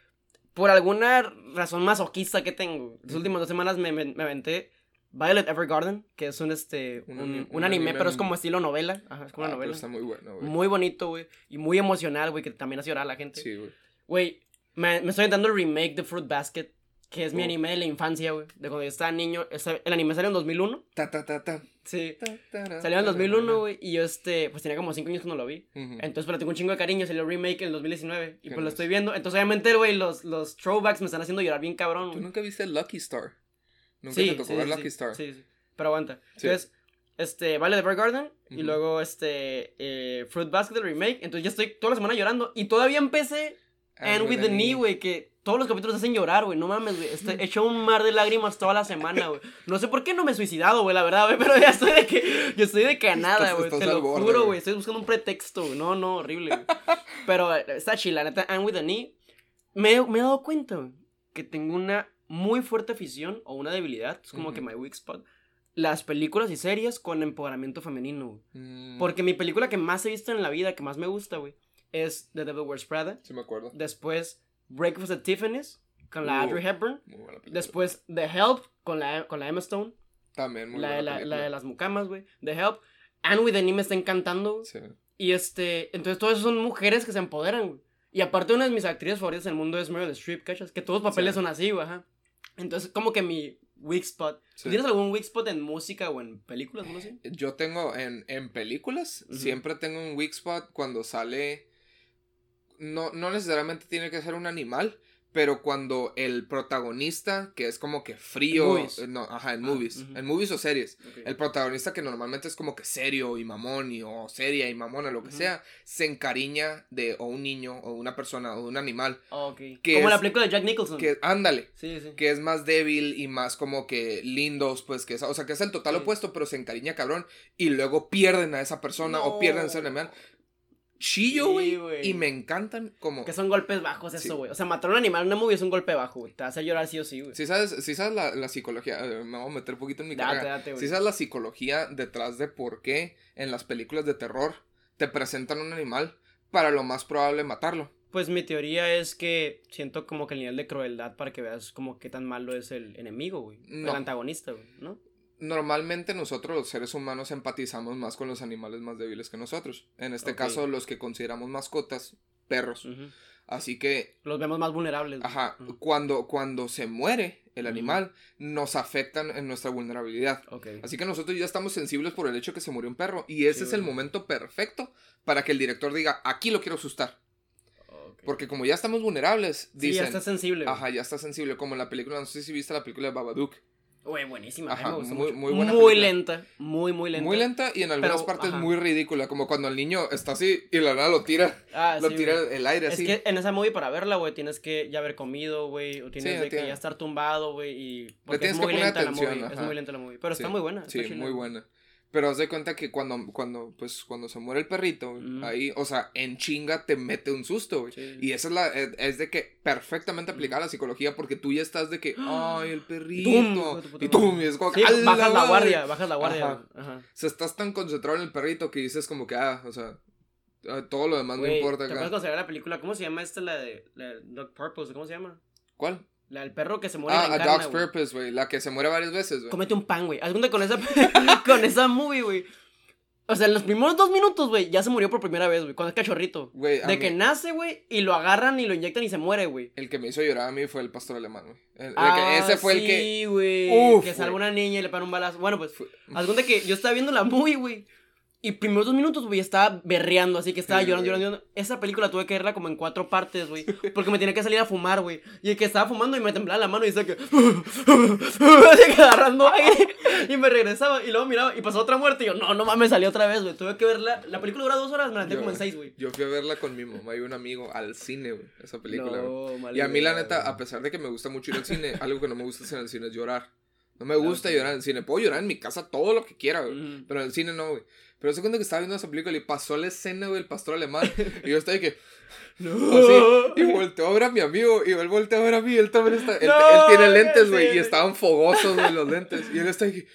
por alguna razón masoquista que tengo, las últimas dos semanas me, me, me aventé Violet Evergarden, que es un, este, Un un, un un anime, anime pero es como estilo novela. Ajá, es como Ah, una pero novela. está muy bueno, güey. Muy bonito, güey. Y muy emocional, güey, que también hace llorar a la gente. Sí, güey. Güey, me, me estoy dando el remake de Fruit Basket, que es mi Oh. anime de la infancia, güey. De cuando yo estaba niño. El anime salió en 2001. Ta, ta, ta, ta. Sí. Ta, ta, Salió en ta, 2001, güey. Y yo, este, pues tenía como 5 años cuando lo vi. Entonces, pero tengo un chingo de cariño. Salió el remake en el 2019. Y pues lo estoy viendo. Entonces, obviamente, güey, los, los throwbacks me están haciendo llorar bien cabrón. ¿Tú nunca viste Lucky Star? ¿Nunca Sí, te tocó sí, ver sí, Lucky. Star? Sí, sí. Pero aguanta. Entonces, este, vale, The Garden. Y luego, este, eh, Fruit Basket, el remake. Entonces, ya estoy toda la semana llorando. Y todavía empecé And with the knee, güey, que todos los capítulos hacen llorar, güey. No mames, güey. He hecho un mar de lágrimas toda la semana, güey. No sé por qué no me he suicidado, güey, la verdad, güey. Pero ya estoy de que. Yo estoy de que a nada, güey. Te lo borde, juro, güey. Estoy buscando un pretexto, güey. No, no, horrible, güey. Pero está chila, neta. And with the knee. Me, me he dado cuenta, güey, que tengo una muy fuerte afición o una debilidad. Es como que my weak spot. Las películas y series con empoderamiento femenino, güey. Mm, Porque mi película que más he visto en la vida, que más me gusta, güey, es The Devil Wears Prada. Sí me acuerdo. Después, Breakfast at Tiffany's con la Uh, Audrey Hepburn. Muy buena. Después, The Help con la, con la Emma Stone. También muy La, buena la, la de las mucamas, güey. The Help. Anne with me está encantando. Sí. Y este, entonces todas son mujeres que se empoderan, güey. Y aparte una de mis actrices favoritas del mundo es Meryl Streep, ¿cachas? Que todos los papeles Sí. son así, güey, ajá. Entonces, como que mi weak spot. Sí. ¿Tienes algún weak spot en música o en películas, no sé? Yo tengo en, en películas, siempre tengo un weak spot cuando sale. No, no necesariamente tiene que ser un animal, pero cuando el protagonista, que es como que frío. movies. eh, No, ajá, en Ah, movies. En movies o series. El protagonista que normalmente es como que serio y mamón y, o seria y mamona, lo que sea, se encariña de o un niño o una persona o un animal. Ok. que Como es- la película de Jack Nicholson. Que, ándale, Sí, sí. que es más débil y más como que lindos, pues que es, o sea, que es el total Sí. opuesto, pero se encariña cabrón y luego pierden a esa persona o pierden a ese animal. Chillo, Sí, güey. güey. y me encantan como... Que son golpes bajos Sí. eso, güey. O sea, matar a un animal en una movie es un golpe bajo, güey. Te hace llorar sí o sí, güey. Si sabes, si sabes la, la psicología, eh, me voy a meter un poquito en mi Date, carrera. date. Si sabes la psicología detrás de por qué en las películas de terror te presentan un animal para lo más probable matarlo. Pues mi teoría es que siento como que el nivel de crueldad para que veas como qué tan malo es el enemigo, güey. No. El antagonista, güey, ¿no? Normalmente nosotros los seres humanos empatizamos más con los animales más débiles que nosotros. En este caso, los que consideramos mascotas, perros. Así que Los vemos más vulnerables. Ajá, cuando, cuando se muere el animal, nos afectan en nuestra vulnerabilidad. Ok. Así que nosotros ya estamos sensibles por el hecho que se murió un perro. Y ese Sí, es el momento perfecto para que el director diga, aquí lo quiero asustar. Porque como ya estamos vulnerables, Sí, ya dicen, está sensible. ajá, ya está sensible. Como en la película, no sé si viste la película de Babadook. Güey, buenísima. Ajá, me gustó muy- mucho. muy buena Muy película. lenta. Muy, muy lenta. Muy lenta y en algunas Pero, partes ajá. muy ridícula. Como cuando el niño está así y la nada lo tira. Ah, lo sí, tira güey. el aire Es así. que en esa movie para verla, güey, tienes que ya haber comido, güey, o tienes Sí, de que ya estar tumbado, güey, y porque tienes es que muy poner lenta la atención, movie, es ajá. muy lenta la movie, pero está Sí, muy buena. está Sí, muy buena. Pero haz de cuenta que cuando, cuando, pues, cuando se muere el perrito, ahí, o sea, en chinga te mete un susto, güey. Sí. Y esa es la, es, es de que perfectamente aplicada la psicología porque tú ya estás de que, ay, el perrito. Tum, y tú, y es como Sí, que, "A bajas la madre". guardia, bajas la guardia. Ajá. güey, Ajá. O sea, estás tan concentrado en el perrito que dices como que, ah, o sea, ah, todo lo demás no importa ¿Te acuerdas cuando se ve la película? ¿Cómo se llama esta, la de, la de Dog Purpose? ¿Cómo se llama? ¿Cuál? La del perro que se muere Ah, A Dog's. Purpose, güey, la que se muere varias veces, güey. Cómete un pan, güey. Cuenta con esa, con esa movie, güey. O sea, en los primeros dos minutos, güey, ya se murió por primera vez, güey, cuando es cachorrito. A De mí- que nace, güey, y lo agarran y lo inyectan y se muere, güey. El que me hizo llorar a mí fue el pastor alemán, güey. El- el Ah, ese fue el que... Sí, güey. Que salva una niña y le para un balazo. Bueno, pues, fue- haz cuenta que yo estaba viendo la movie, güey. Y primeros dos minutos, güey, estaba berreando, así que estaba Sí, llorando, llorando, llorando. Esa película tuve que verla como en cuatro partes, güey. Porque me tenía que salir a fumar, güey. Y el que estaba fumando y me temblaba la mano y estaba que. así que agarrando aire. Y me regresaba y luego miraba y pasó otra muerte. Y yo, no, no mames, salió otra vez, güey. Tuve que verla. La película dura dos horas, me la tengo como en seis, güey. Yo fui a verla con mi mamá y un amigo al cine, güey. Esa película, güey. No, Y a mí, la neta, a pesar de que me gusta mucho ir al cine, algo que no me gusta hacer en el cine es llorar. No me gusta llorar en el cine. Puedo llorar en mi casa todo lo que quiera, güey. Pero en el cine no, güey. Pero se cuenta que estaba viendo esa película y pasó la escena, güey, el pastor alemán. Y yo estaba de que. Así. Y volteó a ver a mi amigo. Y él volteó a ver a mí. Él también está. Él, No, él tiene lentes, güey. Y estaban fogosos, güey, los lentes. Y él está de que.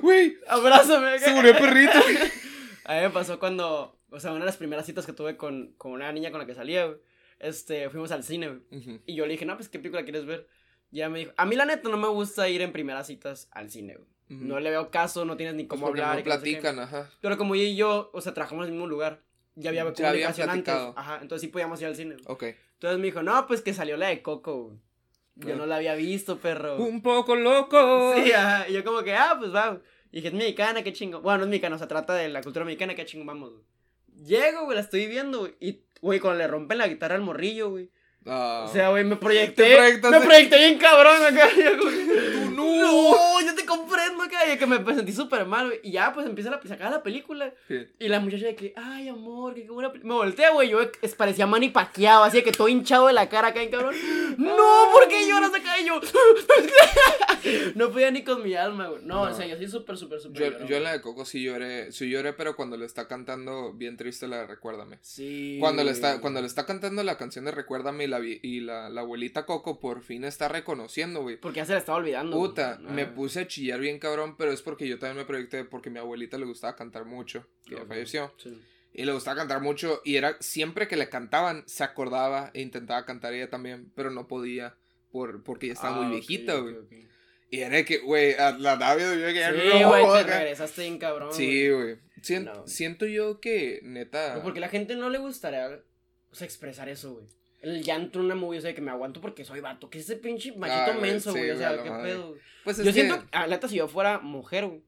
Güey, Abrázame. se murió el perrito. A mí me pasó cuando, o sea, una de las primeras citas que tuve con, con una niña con la que salía, güey. Este, fuimos al cine, güey. Y yo le dije, no, pues, ¿qué película quieres ver? Y ella me dijo, a mí la neta no me gusta ir en primeras citas al cine, güey. No le veo caso, no tienes ni Pues cómo porque hablar. no sé platican, ajá. Pero como ella y yo, o sea, trabajamos en el mismo lugar, ya había Ya comunicación antes. Ajá, entonces sí podíamos ir al cine. Ok. Entonces me dijo, no, pues que salió la de Coco, güey. Yo no la había visto, perro. Un poco loco. Sí, ajá. Y yo como que, ah, pues va. Y dije, es mexicana, qué chingo. Bueno, no es mexicana, o sea, trata de la cultura mexicana, qué chingo, vamos. Llego, güey, la estoy viendo, güey. Y, güey, cuando le rompen la guitarra al morrillo, güey. Ah. O sea, güey, me proyecté. Me proyecté bien cabrón acá. Tú no. no, yo te comprendo acá. Y que me pues, sentí súper mal, güey. Y ya, pues empieza la, se acaba la película. Sí. Y la muchacha de que, ay, amor, que qué buena. Me voltea, güey. Yo es, parecía Manny Pacquiao, así de que todo hinchado de la cara acá, en cabrón. No, ¿por qué lloras acá? Y yo, no podía ni con mi alma, güey. No, No. o sea, yo soy súper, súper, súper. Yo, llorón, yo en la de Coco sí lloré, sí lloré, pero cuando le está cantando bien triste la de Recuérdame. Sí. Cuando le está, cuando le está cantando la canción de Recuérdame y la, y la, la abuelita Coco por fin está reconociendo, güey. Porque ya se la estaba olvidando. Puta, Ah. me puse a chillar bien cabrón, pero es porque yo también me proyecté porque a mi abuelita le gustaba cantar mucho, que ya falleció. Sí. Y le gustaba cantar mucho y era siempre que le cantaban se acordaba e intentaba cantar ella también, pero no podía por, porque ya estaba Ah, muy viejita, ok, güey. ok. Y era de que, güey, a la nave yo que Sí, no, güey, te regresaste bien cabrón. Sí, güey. Sien- No. Siento yo que, neta. Porque a la gente no le gustaría, o sea, expresar eso, güey. El llanto en una movie, o sea, que me aguanto porque soy vato. ¿Qué es ese pinche machito Ah, güey, menso, sí, güey? o sea, ¿qué madre. pedo? Pues es Yo que- siento, a la neta, si yo fuera mujer, güey.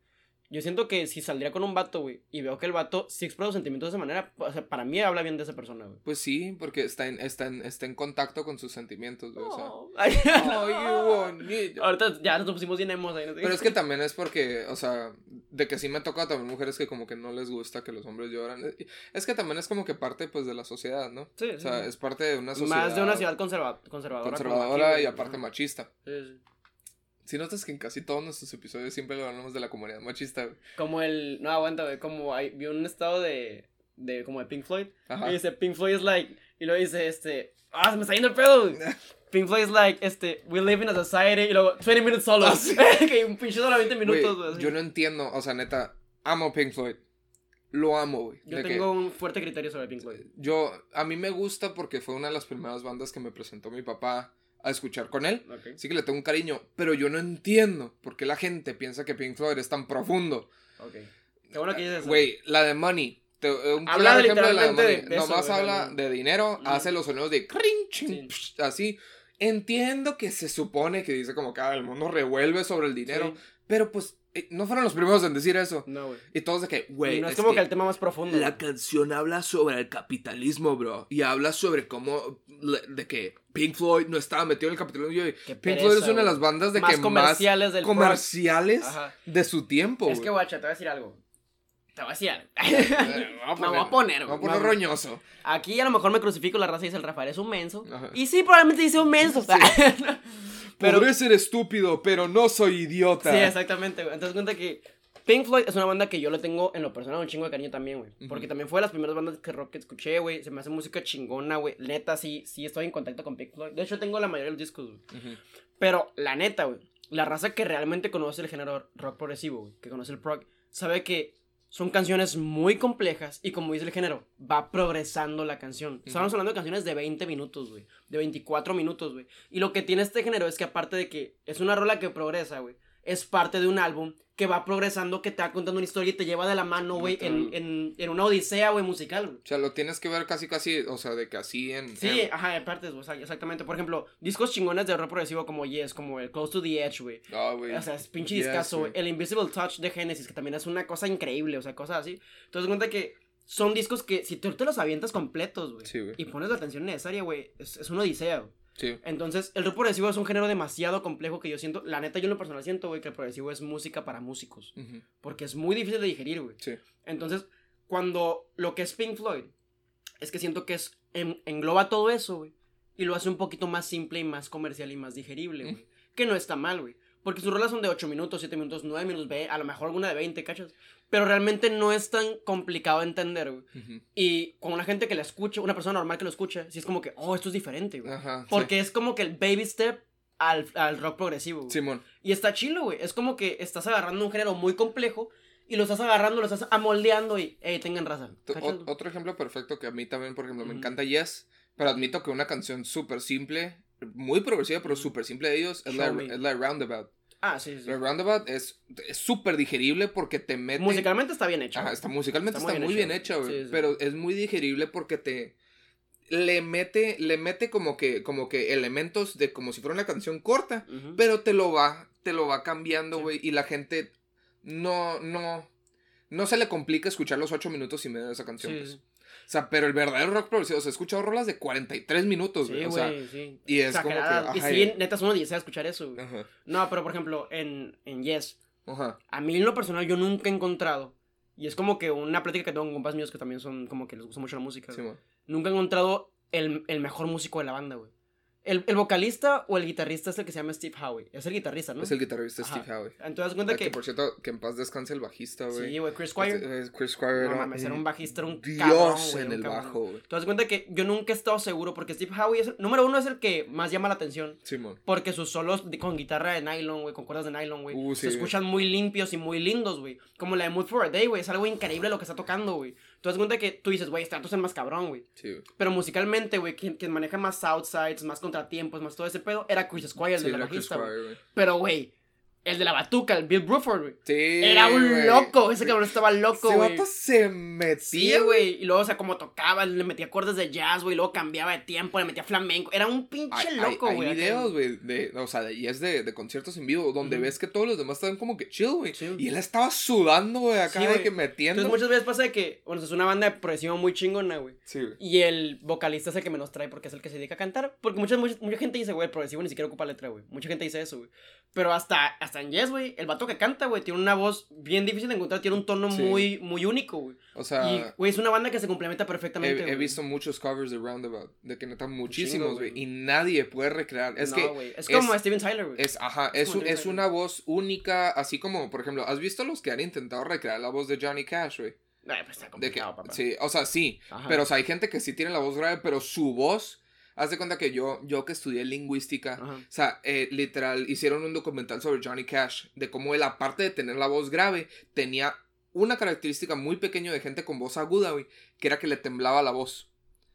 Yo siento que si saldría con un vato, güey, y veo que el vato sí expresa los sentimientos de esa manera, o sea, para mí habla bien de esa persona, güey. Pues sí, porque está en, está en, está en contacto con sus sentimientos, güey. O sea. Oh. Bonito. Ahorita ya nos pusimos bien emos ahí, ¿no? Pero es que también es porque, o sea, de que sí me toca también mujeres que como que no les gusta que los hombres lloran. Es que también es como que parte, pues, de la sociedad, ¿no? Sí, O sea, sí. es parte de una sociedad. Más de una ciudad conserva- conservadora. conservadora aquí, y aparte machista. Sí, sí. Si notas que en casi todos nuestros episodios siempre hablamos de la comunidad machista, güey. Como el. No, aguanta, güey. Como hay, vi un estado de. de como de Pink Floyd. Ajá. Y dice Pink Floyd es like. Y luego dice este. Ah, se me está yendo el pedo. güey. Pink Floyd es like, este, we live in a society. Y luego, 20 minutes solo. Ah, sí. que un pinche solo 20 minutos, Güey, yo no entiendo, o sea, neta, amo Pink Floyd. Lo amo, güey. Yo De que tengo un fuerte criterio sobre Pink Floyd. Yo, a mí me gusta porque fue una de las primeras bandas que me presentó mi papá a escuchar con él. Ok. Sí que le tengo un cariño, pero yo no entiendo por qué la gente piensa que Pink Floyd es tan profundo. Ok. Qué bueno que. Güey, la de Money. te- un Habla claro ejemplo de la de Money. de- de eso, Nomás habla de dinero, hace los sonidos de cring, ching, Sí. psh, así. Entiendo que se supone que dice como que ah, el mundo revuelve sobre el dinero, Sí. pero pues eh, no fueron los primeros en decir eso. No, güey. Y todos de que, güey, no es, es como que... que el tema más profundo. la canción habla sobre el capitalismo, bro. Y habla sobre cómo. de que Pink Floyd no estaba metido en el capitalismo. Y Qué Pink pereza, Floyd es una de las bandas de más que más comerciales del comerciales de su tiempo. Es que, guacha, te voy a decir algo. Te voy a decir algo. Me voy a poner, Me güey. voy a poner roñoso. Aquí a lo mejor me crucifico la raza y dice el Rafael es un menso. Ajá. Y sí, probablemente dice un menso. pero, Podré ser estúpido, pero no soy idiota. sí, exactamente, güey. Entonces cuenta que Pink Floyd es una banda que yo le tengo en lo personal un chingo de cariño también, güey. Ujú. Porque también fue de las primeras bandas que rock que escuché, güey. Se me hace música chingona, güey. Neta, sí, sí estoy en contacto con Pink Floyd. De hecho, tengo la mayoría de los discos, güey. Ujú. Pero la neta, güey, la raza que realmente conoce el género rock progresivo, güey, que conoce el prog, sabe que son canciones muy complejas y como dice el género, va progresando la canción. Estamos hablando de canciones de 20 minutos, güey, de 24 minutos, güey. Y lo que tiene este género es que aparte de que es una rola que progresa, güey, es parte de un álbum que va progresando, que te va contando una historia y te lleva de la mano, güey, en, en, en una odisea, güey, musical, güey. O sea, lo tienes que ver casi, casi, o sea, de que así en... Sí, en- ajá, en partes, sea, exactamente. Por ejemplo, discos chingones de rock progresivo como Yes, como el Close to the Edge, güey. Ah, güey. O sea, es pinche Yes, discazo, güey. güey. El Invisible Touch de Genesis, que también es una cosa increíble, o sea, cosas así. Entonces, cuenta que son discos que si tú te los avientas completos, güey, Sí, güey. y pones la atención necesaria, güey, es, es una odisea, güey. Sí. Entonces, el rock progresivo es un género demasiado complejo que yo siento, la neta, yo en lo personal siento, güey, que el progresivo es música para músicos. Porque es muy difícil de digerir, güey. Sí. Entonces, cuando lo que es Pink Floyd, es que siento que es en- engloba todo eso, güey. Y lo hace un poquito más simple y más comercial y más digerible, güey. Que no está mal, güey. Porque sus rolas son de 8 minutos, 7 minutos, 9 minutos, ve, a lo mejor alguna de 20, ¿cachas? Pero realmente no es tan complicado de entender, güey. Ujú. Y con una gente que la escucha, una persona normal que lo escucha, sí es como que, oh, esto es diferente, güey. Ajá. Porque es como que el baby step al, al rock progresivo, güey. sí. Simón. Y está chilo, güey. Es como que estás agarrando un género muy complejo y lo estás agarrando, lo estás amoldeando y, hey, tengan raza. Otro ejemplo perfecto que a mí también, por ejemplo, me Ujú. encanta Yes, pero admito que una canción súper simple, muy progresiva, pero súper simple de ellos, es la, es Roundabout. Ah, sí, sí. La Roundabout es súper digerible porque te mete... Musicalmente está bien hecho. Ajá, está, musicalmente Está está, muy muy bien hecho, hecha, güey. sí, sí. Pero es muy digerible porque te... Le mete, le mete como que, como que elementos de como si fuera una canción corta, pero te lo va, te lo va cambiando, güey. Y la gente no, no, no se le complica escuchar los ocho minutos y medio de esa canción. Sí, pues. O sea, pero el verdadero rock progresivo, o sea, he escuchado rolas de 43 minutos, güey. Sí, o sea, sí. y es como que, Exagerada. Y ajá, sí, y- neta, es uno desea escuchar eso, güey. ajá, No, pero por ejemplo, en, en Yes, ajá, a mí en lo personal yo nunca he encontrado, y es como que una plática que tengo con compas míos que también son como que les gusta mucho la música, sí, nunca he encontrado el, el mejor músico de la banda, güey. El, el vocalista o el guitarrista es el que se llama Steve Howe. Es el guitarrista, ¿no? Es el guitarrista Ajá. Steve Howe. Entonces, cuenta que, que... por cierto, que en paz descanse el bajista, güey. Sí, güey, Chris Squire. Este- es Chris Squire No era mames, era un bajista, era un Dios cabrón, en un el cabrón. bajo, güey. Te das cuenta que yo nunca he estado seguro porque Steve Howe es el, número uno es el que más llama la atención. Simón. Porque sus solos con guitarra de nylon, güey, con cuerdas de nylon, güey, Uh, se sí. escuchan muy limpios y muy lindos, güey. Como la de Mood for a Day, güey, es algo increíble lo que está tocando, güey. Tú das cuenta que tú dices, güey, este vato es el más cabrón, güey. Sí, güey. Pero musicalmente, güey, quien, quien maneja más outsides, más contratiempos, más todo ese pedo, era Chris Squire, el Sí, de la bajista. Pero, güey, el de la batuca, el Bill Bruford, güey. Sí. Era un loco, ese cabrón estaba loco, Ese güey. vato se Sí, metía, güey. Y luego, o sea, como tocaba, le metía acordes de jazz, güey. Luego cambiaba de tiempo, le metía flamenco. Era un pinche Hay, loco, hay- güey. hay acá. videos, güey, de, o sea, de, y es de, de conciertos en vivo, donde ves que todos los demás están como que chill, güey. Sí. Y él estaba sudando, güey, acá Sí, de que metiendo. Entonces muchas veces pasa de que, bueno, es una banda de progresivo muy chingona, güey. Sí, güey. Y el vocalista es el que menos trae porque es el que se dedica a cantar. Porque mucha, mucha, mucha gente dice, güey, el progresivo ni siquiera ocupa letra, güey. Mucha gente dice eso, güey. Pero hasta, hasta en Yes, güey, el vato que canta, güey, tiene una voz bien difícil de encontrar. Tiene un tono Sí. muy, muy único, güey. O sea, Y, güey, es una banda que se complementa perfectamente. he, visto muchos covers de Roundabout, de que neta muchísimos, güey. Y nadie puede recrear. Es No, que es es- como Steven Tyler, güey. es, ajá, Es es, un- es una voz única, así como, por ejemplo, ¿has visto los que han intentado recrear la voz de Johnny Cash, güey? Ay, pues está De que, complicado, papá. sí, o sea, sí, Ajá. pero o sea, hay gente que sí tiene la voz grave, pero su voz, haz de cuenta que yo, yo que estudié lingüística, Ajá. o sea, eh, literal, hicieron un documental sobre Johnny Cash, de cómo él, aparte de tener la voz grave, tenía una característica muy pequeña de gente con voz aguda, güey, que era que le temblaba la voz.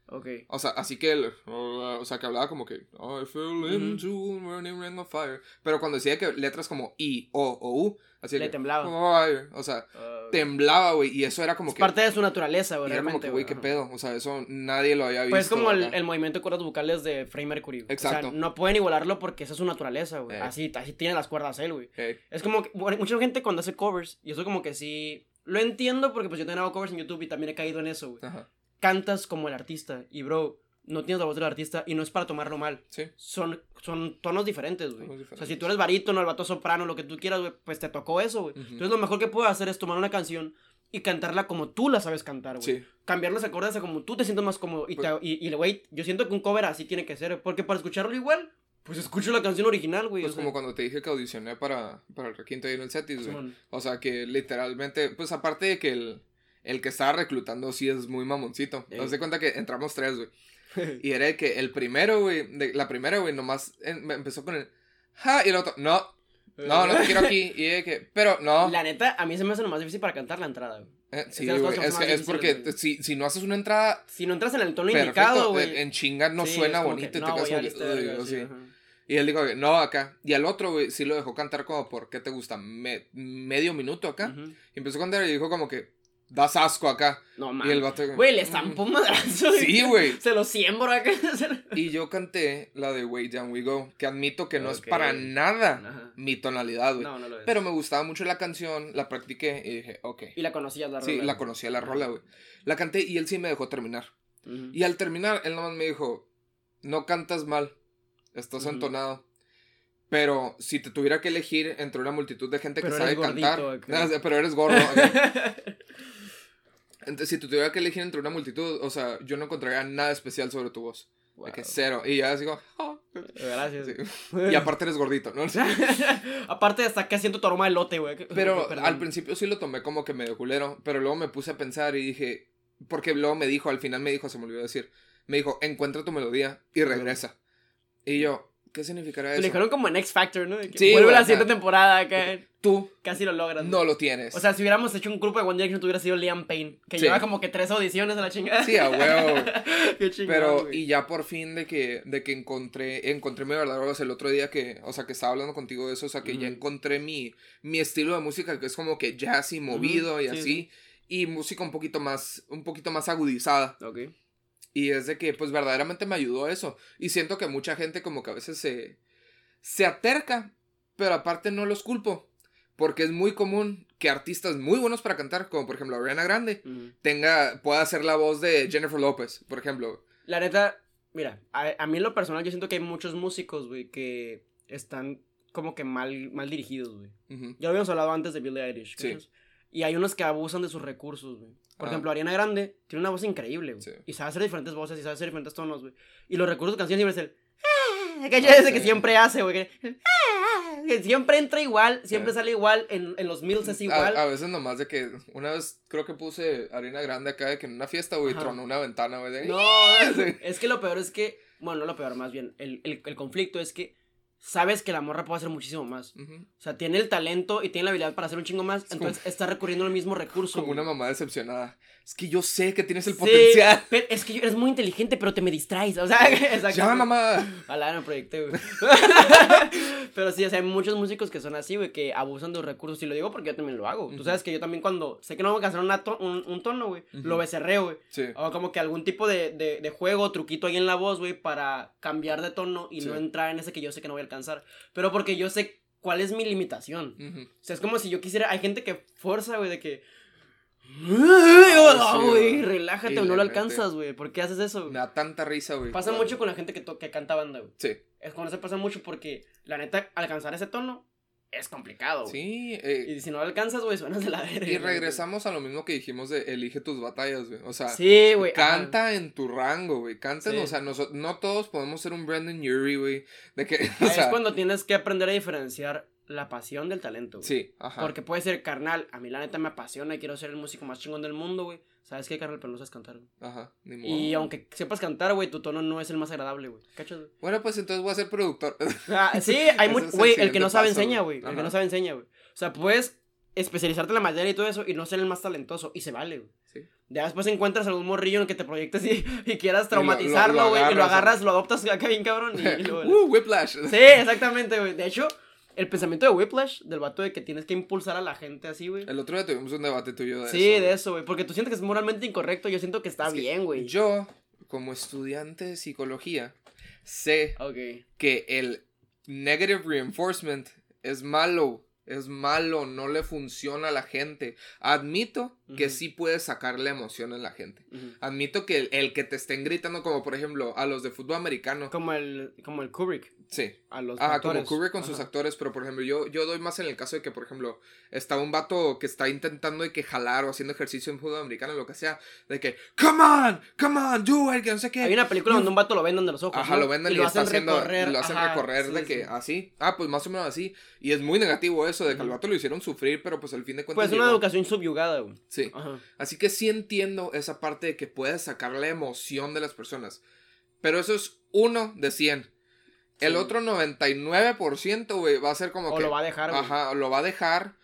Ok. O sea, así que él, o sea, que hablaba como que, I fell into a burning ring of fire. Pero cuando decía que letras como I, O o U, así Le que, temblaba. fire, o sea, Ah, temblaba, güey, y eso era como es que, parte de su naturaleza, güey. y era como realmente, que, güey, qué pedo, o sea, eso nadie lo había visto. Pues es como el, el movimiento de cuerdas vocales de Freddie Mercury. güey. Exacto. O sea, no pueden igualarlo porque esa es su naturaleza, güey. Eh. Así, así tiene las cuerdas él, güey. Ey, Es como que, bueno, mucha gente cuando hace covers, y eso como que sí, lo entiendo porque pues yo también hago covers en YouTube y también he caído en eso, güey. ajá, Cantas como el artista y bro, no tienes la voz del artista y no es para tomarlo mal. sí, Son, son tonos diferentes, güey. O sea, si tú eres barítono, el vato soprano, lo que tú quieras, güey, pues te tocó eso, güey. Entonces lo mejor que puedes hacer es tomar una canción y cantarla como tú la sabes cantar, güey. sí, Cambiar los acordes a como tú te sientes más cómodo. Y, Pues- te- y, y, güey, yo siento que un cover así tiene que ser, porque para escucharlo igual, pues escucho la canción original, güey. pues o sea, como cuando te dije que audicioné para, para el requinto ahí en el Cetis, güey. O sea, que literalmente, pues aparte de que el, el que estaba reclutando sí es muy mamoncito. Ey. Haz de cuenta que entramos tres, güey. Y era de que el primero, güey, la primera, güey, nomás em- me empezó con el, ja, y el otro, no, no, no te quiero aquí. Y de que, pero no. La neta, a mí se me hace lo más difícil para cantar la entrada, güey. Eh, sí, güey, es, que- es porque si, si no haces una entrada Si no entras en el tono indicado, perfecto, güey. en chinga no sí, suena bonito que, y te no, quedas como sí. Y él dijo, no, acá. Y al otro, güey, sí lo dejó cantar como por, ¿qué te gusta? Me- medio minuto acá. Ujú. Y empezó a cantar y dijo como que, das asco acá. No, Y el vato... Güey, le estampó un madrazo. Sí, güey. Se lo siembro acá. Y yo canté la de Way Down We Go, que admito que no es Ok. para nada Ajá. mi tonalidad, güey. No, no lo es. Pero me gustaba mucho la canción, la practiqué y dije, ok. Y la conocías la Sí, rola, la güey. conocía la rola, güey. La canté y él sí me dejó terminar. Ujú. Y al terminar, él nomás me dijo, no cantas mal, estás Ujú. entonado. Pero si te tuviera que elegir entre una multitud de gente Pero que sabe cantar, gordito, acá. pero eres gordo. acá. Entonces, si te tuviera que elegir entre una multitud, o sea, yo no encontraría nada especial sobre tu voz. De Wow. que cero. Y ya "Ah". Gracias. Sí. Y aparte eres gordito, ¿no? Aparte, hasta que siento tu aroma de lote, güey. Pero Perdón. al principio sí lo tomé como que medio culero. Pero luego me puse a pensar y dije. Porque luego me dijo, al final me dijo, se me olvidó decir. Me dijo, encuentra tu melodía y regresa. Y yo, ¿qué significará eso? lo dijeron como en X Factor, ¿no? Que Sí, Vuelve güey, la siguiente temporada acá. Tú Casi lo logran. no lo tienes. O sea, si hubiéramos hecho un grupo de One Direction, tuviera sido Liam Payne. Que Sí. lleva como que tres audiciones a la chingada. sí, a huevo. Qué chingón, Pero, güey. y ya por fin de que, de que encontré, encontré mi verdadera voz el otro día que, o sea, que estaba hablando contigo de eso, o sea, que ya encontré mi, mi estilo de música que es como que jazzy, movido y sí, así. sí. Y música un poquito más, un poquito más agudizada. Ok. Y es de que, pues, verdaderamente me ayudó a eso. Y siento que mucha gente como que a veces se, se aterca, pero aparte no los culpo. Porque es muy común que artistas muy buenos para cantar, como por ejemplo Ariana Grande, tenga, pueda hacer la voz de Jennifer López, por ejemplo. La neta, mira, a, a mí en lo personal yo siento que hay muchos músicos, güey, que están como que mal, mal dirigidos, güey. Ya lo habíamos hablado antes de Billie Eilish. Sí. Y hay unos que abusan de sus recursos, güey. Por Ah. ejemplo, Ariana Grande tiene una voz increíble, güey. Sí. Y sabe hacer diferentes voces y sabe hacer diferentes tonos, güey. Y los recursos de canción siempre es el... "Ah", Que que sí. siempre hace, güey. que- "Ah", que siempre entra igual, siempre Sí. sale igual, en, en los mills es igual. A, a veces nomás de que una vez creo que puse Ariana Grande acá de que en una fiesta, güey, tronó una ventana, güey. de- No, es que lo peor es que, bueno, no lo peor, más bien, el, el, el conflicto es que sabes que la morra puede hacer muchísimo más. Ujú. O sea, tiene el talento y tiene la habilidad para hacer un chingo más, como- entonces está recurriendo al mismo recurso. Como güey. una mamá decepcionada. Es que yo sé que tienes el Sí, potencial. pero es que eres muy inteligente, pero te me distraes. O sea, exacto. Ya, mamá. Me proyecté, güey. Pero sí, o sea, hay muchos músicos que son así, güey, que abusan de los recursos. Y lo digo porque yo también lo hago. Tú Ujú. sabes que yo también cuando sé que no voy a hacer una to- un, un tono, güey, Ujú. lo becerreo, güey. Sí. O como que algún tipo de, de, de juego, truquito ahí en la voz, güey, para cambiar de tono y Sí. no entrar en ese que yo sé que no voy a alcanzar. Pero porque yo sé cuál es mi limitación. O sea, es como si yo quisiera. Hay gente que fuerza, güey, de que. Sí, güey, relájate, güey, no lo alcanzas, güey. ¿Por qué haces eso? Me da tanta risa, güey. Pasa mucho con la gente que, que canta banda, güey. Sí. Es cuando se pasa mucho porque, la neta, alcanzar ese tono es complicado. Sí. eh, Y si no alcanzas, güey, suenas de la verga. y regresamos a lo mismo que dijimos de elige tus batallas, güey. O sea, Sí, ajá. Canta en tu rango, güey. Canta, Sí. o sea, noso- no todos podemos ser un Brandon Urie, güey. De que, o es sea, cuando tienes que aprender a diferenciar la pasión del talento, güey. sí, ajá. Porque puede ser carnal. A mí, la neta, me apasiona y quiero ser el músico más chingón del mundo, güey. ¿Sabes qué, carnal? Pero no sabes cantar, güey. Ajá, ni modo. Y aunque sepas cantar, güey, tu tono no es el más agradable, güey. ¿Cachas, güey? Bueno, pues entonces voy a ser productor. Ah, sí, hay mucho. el Güey, el que no sabe paso, enseña, güey. El que no sabe enseña, güey. O sea, puedes especializarte en la materia y todo eso y no ser el más talentoso. Y se vale, güey. Sí. Ya después encuentras algún morrillo en el que te proyectes y, y quieras lo- lo traumatizarlo, güey. Y lo agarras, lo adoptas acá bien cabrón. Y, y luego- uh, Whiplash. Sí, exactamente, güey. De hecho, el pensamiento de Whiplash, del vato de que tienes que impulsar a la gente así, güey. El otro día tuvimos un debate tuyo de Sí, eso. de güey. eso, güey. Porque tú sientes que es moralmente incorrecto. Yo siento que está Es bien, güey. Yo, como estudiante de psicología, sé que el negative reinforcement es malo. Es malo, no le funciona a la gente. Admito que sí puedes sacarle emoción a la gente. Admito que el, el que te estén gritando, como por ejemplo a los de fútbol americano. Como el, como el Kubrick. Sí. A los Ajá, como. Kubrick con sus Ajá. actores, pero por ejemplo, yo, yo doy más en el caso de que, por ejemplo, está un vato que está intentando de que jalar o haciendo ejercicio en fútbol americano, lo que sea, de que, come on, come on, do it, que no sé qué. Hay una película You- donde un vato lo vendan de los ojos. Ajá, ¿no? lo venden y, lo hacen haciendo, recorrer. lo hacen ajá, recorrer sí, de que sí. así. Ah, pues más o menos así. Y es muy negativo eso, de que al vato lo hicieron sufrir, pero pues al fin de cuentas. Pues una llegó. educación subyugada, güey. Sí. Ajá. Así que sí entiendo esa parte de que puedes sacar la emoción de las personas. Pero eso es uno de 100. El otro 99%, güey, va a ser como O que. lo va a dejar, güey. Ajá, o lo va a dejar.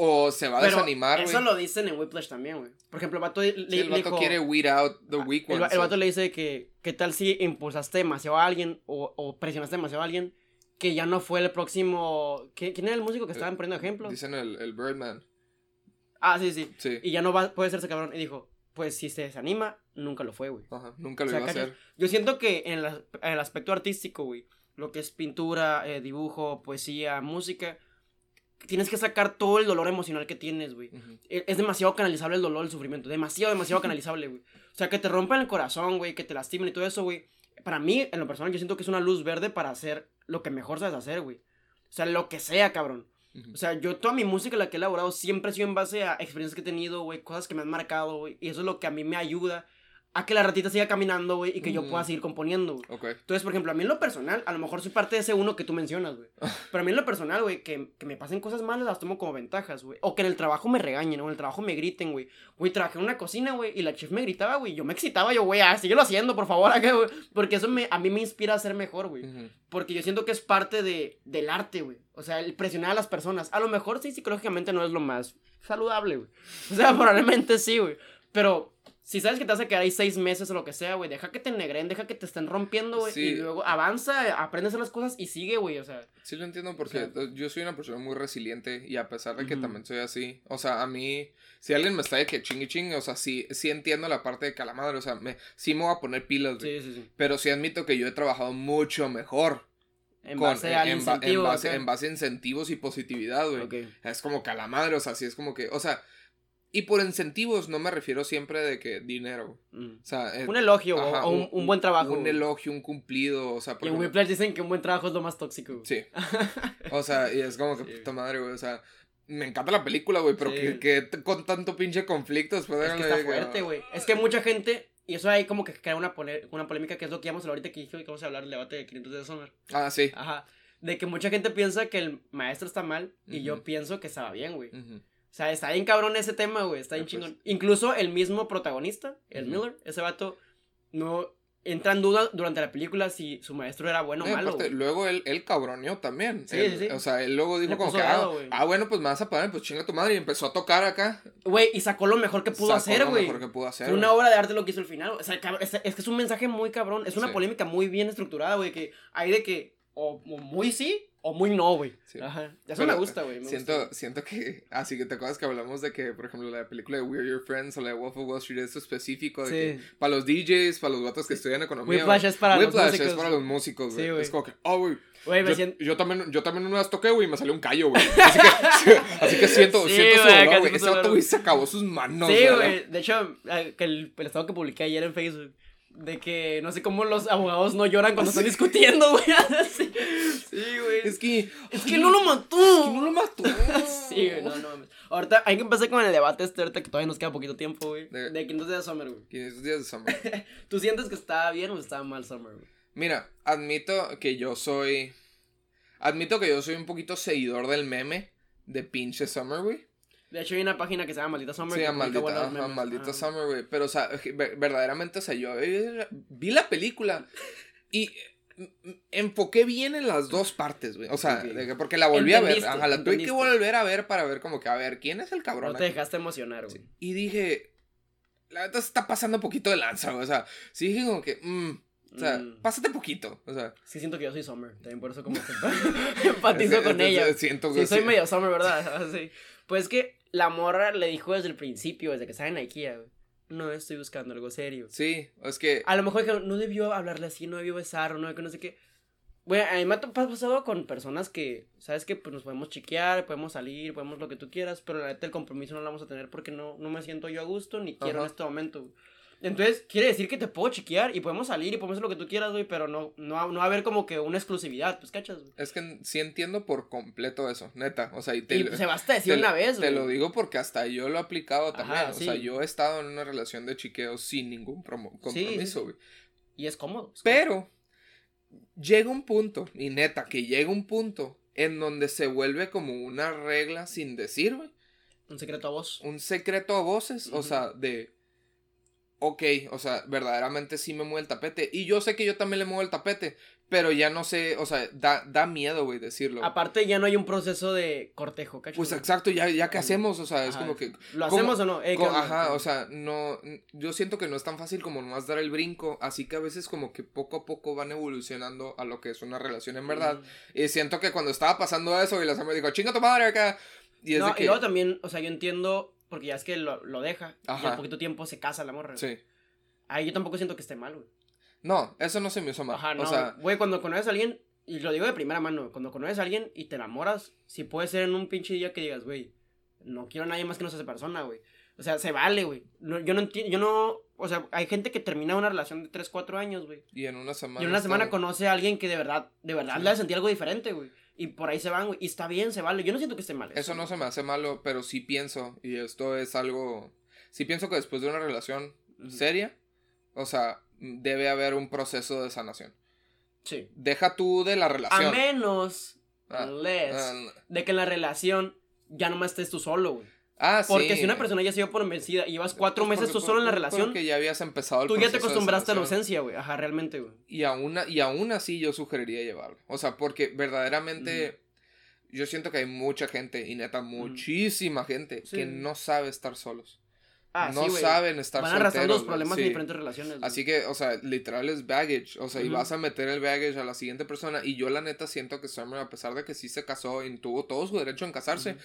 O se va a Pero desanimar, güey. Eso lo dicen en Whiplash también, güey. Por ejemplo, el vato le, Sí, el vato dijo- quiere weed out the weak el, ones. va- el vato le dice que qué tal si impulsaste demasiado a alguien o, o presionaste demasiado a alguien que ya no fue el próximo... ¿Qui- ¿Quién era el músico que estaban poniendo ejemplo? Dicen el, el Birdman. Ah, sí, sí. Sí. Y ya no va, puede ser ese cabrón. Y dijo, pues si se desanima, nunca lo fue, güey. Ajá, nunca lo O sea, iba a hacer. Yo siento que en, la- en el aspecto artístico, güey, lo que es pintura, eh, dibujo, poesía, música, tienes que sacar todo el dolor emocional que tienes, güey. Ujú. E- Es demasiado canalizable el dolor, el sufrimiento. Demasiado, demasiado canalizable, güey. O sea, que te rompan el corazón, güey, que te lastimen y todo eso, güey. Para mí, en lo personal, yo siento que es una luz verde para hacer lo que mejor sabes hacer, güey. O sea, lo que sea, cabrón. Ujú. O sea, yo toda mi música, la que he elaborado, siempre ha sido en base a experiencias que he tenido, güey, cosas que me han marcado, güey. Y eso es lo que a mí me ayuda a que la ratita siga caminando, güey, y que yo pueda seguir componiendo, güey. Ok. Entonces, por ejemplo, a mí en lo personal, a lo mejor soy parte de ese uno que tú mencionas, güey. Pero a mí en lo personal, güey, que, que me pasen cosas malas las tomo como ventajas, güey. O que en el trabajo me regañen, o en el trabajo me griten, güey. Güey, trabajé en una cocina, güey, y la chef me gritaba, güey. Yo me excitaba, yo, güey, ah, síguelo haciendo, por favor, acá, güey. Porque eso me, a mí me inspira a ser mejor, güey. Porque yo siento que es parte de, del arte, güey. O sea, el presionar a las personas. A lo mejor sí, psicológicamente no es lo más saludable, güey. O sea, probablemente sí, güey. Pero si sabes que te vas a quedar ahí seis meses o lo que sea, güey, deja que te negren, deja que te estén rompiendo, güey. Sí. Y luego avanza, aprende a hacer las cosas y sigue, güey. O sea, Sí lo entiendo porque O sea- yo soy una persona muy resiliente y a pesar de que también soy así, o sea, a mí, si alguien me está de que chingue chingue, o sea, sí, sí entiendo la parte de que a la madre, o sea, me, sí me voy a poner pilas, güey. sí, sí, sí. Pero sí admito que yo he trabajado mucho mejor. En con- base al en, ba- en incentivo. base, acá. en base a incentivos y positividad, güey. Es como que a la madre, o sea, sí es como que, o sea, y por incentivos no me refiero siempre de que dinero. Mm. O sea, eh, Un elogio o- ajá, o un, un buen trabajo. Un elogio, un cumplido, o sea, Y por en ejemplo- Whiplash dicen que un buen trabajo es lo más tóxico, güey. Sí. O sea, y es como que Sí. puta madre, güey. O sea, me encanta la película, güey, pero Sí. que, con tanto pinche conflicto después de Es que darle está de que, fuerte, güey. Es que mucha gente, y eso hay como que crea una, una polémica que es lo que íbamos a hablar ahorita que vamos a hablar del debate de 500 de Summer. Ah, sí. Ajá. De que mucha gente piensa que el maestro está mal y yo pienso que estaba bien, güey. Ujú. O sea, está bien cabrón ese tema, güey. Está bien pues. chingón. Incluso el mismo protagonista, el. Miller, ese vato, no. entra en duda durante la película si su maestro era bueno o y malo. aparte, luego él, él cabroneó también. Sí, Él- sí, sí. O sea, él luego dijo Le como que, ah, ah, bueno, pues me vas a pagar, pues chinga tu madre. Y empezó a tocar acá. Güey, y sacó lo mejor que pudo Sacó hacer, lo güey. mejor que pudo hacer. Fue una obra de arte lo que hizo al final. O sea, cabrón, es, es que es un mensaje muy cabrón. Es una polémica muy bien estructurada, güey. Que hay de que o, o muy sí o muy no, güey. Sí. Ajá. Eso Pero, me gusta, güey. Siento, gusta. siento que, así que te acuerdas que hablamos de que, por ejemplo, la película de We're Your Friends o la de Wolf of Wall Street, eso específico, de Sí. que para los DJs, para los vatos que estudian economía. Whiplash es para los músicos. es para los músicos, güey. Sí, güey. es como que, oh, güey. Yo, siento. yo también, yo también una vez toqué, güey, y me salió un callo, güey. Así que, así que siento, siento su güey, dolor, güey. Ese dolor. güey, se acabó sus manos, Sí, güey. De hecho, eh, que el, el estado que publiqué ayer en Facebook. De que no sé cómo los abogados no lloran cuando están discutiendo, güey. Sí, sí, güey. Es que. Es que no lo mató. Es que no lo mató. Sí, güey, no, no mames. Ahorita hay que empezar con el debate este, ahorita que todavía nos queda poquito tiempo, güey. De- De 500 días de Summer, güey. 500 días de Summer. ¿Tú sientes que está bien o está mal Summer, güey? Mira, admito que yo soy. Admito que yo soy un poquito seguidor del meme de pinche Summer, güey. De hecho, hay una página que se llama Maldita Summer. Sí, que maldita, memes. maldita. Summer, güey. Pero, o sea, ver- verdaderamente, o sea, yo eh, vi la película y enfoqué bien en las dos partes, güey. O sea, Ok. de que- porque la volví a ver. Entendiste, Ajá, la tuve que entendiste. volver a ver para ver como que, a ver, ¿quién es el cabrón? No te aquí? dejaste emocionar, güey. Y dije, la se está pasando un poquito de lanza, güey. O sea, sí dije como que, mm, o sea, Mm. pásate poquito. O sea, Sí, siento que yo soy Summer. También por eso como que empatizo con ella. Siento Sí, que soy sí. medio Summer, ¿verdad? Sí. Pues es que la morra le dijo desde el principio, desde que estaba en IKEA, güey. No estoy buscando algo serio. Sí, es que. A lo mejor dijeron, no debió hablarle así, no debió besar, no, que no sé qué. Güey, a mí me ha pasado con personas que, ¿sabes qué? Pues nos podemos chiquear, podemos salir, podemos lo que tú quieras, pero la neta el compromiso no lo vamos a tener porque no, no me siento yo a gusto ni quiero Ajá. en este momento. Entonces, quiere decir que te puedo chiquear y podemos salir y podemos hacer lo que tú quieras, güey, pero no, no, va- no va a haber como que una exclusividad, pues, ¿cachas? güey? Es que sí entiendo por completo eso, neta. O sea, y te, Y se basta decir te- una vez, te güey. lo digo porque hasta yo lo he aplicado Ajá, también. O sea, yo he estado en una relación de chiqueo sin ningún Sí, compromiso, sí. güey. Y es cómodo. es Pero llega un punto, y neta, que llega un punto en donde se vuelve como una regla sin decir, güey. Un secreto a vos. Un secreto a voces, o sea, de... Ok, o sea, verdaderamente sí me mueve el tapete. Y yo sé que yo también le muevo el tapete, pero ya no sé, o sea, da, da miedo, güey, decirlo. Aparte, ya no hay un proceso de cortejo, ¿cachas? Pues exacto, ya, ya que hacemos, o sea, es Ajá. como que... ¿Lo ¿cómo- hacemos o no? Eh, ajá, o sea, no, yo siento que no es tan fácil como nomás dar el brinco, así que a veces como que poco a poco van evolucionando a lo que es una relación en verdad. Mm. Y siento que cuando estaba pasando eso y la me dijo, chinga tu madre acá. Y es no, de que... y luego también, o sea, yo entiendo, porque ya es que lo, lo deja, y Ajá. al poquito tiempo se casa la morra. Sí. Ahí yo tampoco siento que esté mal, güey. No, eso no se me hizo mal. Ajá, no. O sea, Güey, cuando conoces a alguien, y lo digo de primera mano, cuando conoces a alguien y te enamoras, si puede ser en un pinche día que digas, güey, no quiero a nadie más que no sea esa persona, güey. O sea, se vale, güey. No, yo no entiendo, yo no, o sea, hay gente que termina una relación de 3, 4 años, güey. y en una semana... Y en una está- semana conoce a alguien que de verdad, de verdad Sí. le hace sentir algo diferente, güey. Y por ahí se van, güey. Y está bien, se vale. Yo no siento que esté mal. Eso no se me hace malo, pero sí pienso, y esto es algo... Sí pienso que después de una relación seria, o sea, debe haber un proceso de sanación. Sí. Deja tú de la A relación. menos, Ah, unless, Ah, de que en la relación ya nomás estés tú solo, güey. Ah, Porque sí. si una persona ya se dio por vencida y llevas cuatro Pues meses porque- tú solo en la relación, Porque ya habías empezado el tú ya te acostumbraste a la ausencia, güey. Ajá, realmente, güey. Y aún, y aún así yo sugeriría llevarlo. O sea, porque verdaderamente yo siento que hay mucha gente, y neta, muchísima gente, Sí. que no sabe estar solos. Ah, no sí, saben estar Van solteros. arrastrando los problemas sí. en diferentes relaciones. Así que, o sea, literal es baggage. O sea, y vas a meter el baggage a la siguiente persona. Y yo, la neta, siento que Summer, a pesar de que sí se casó y tuvo todo su derecho en casarse.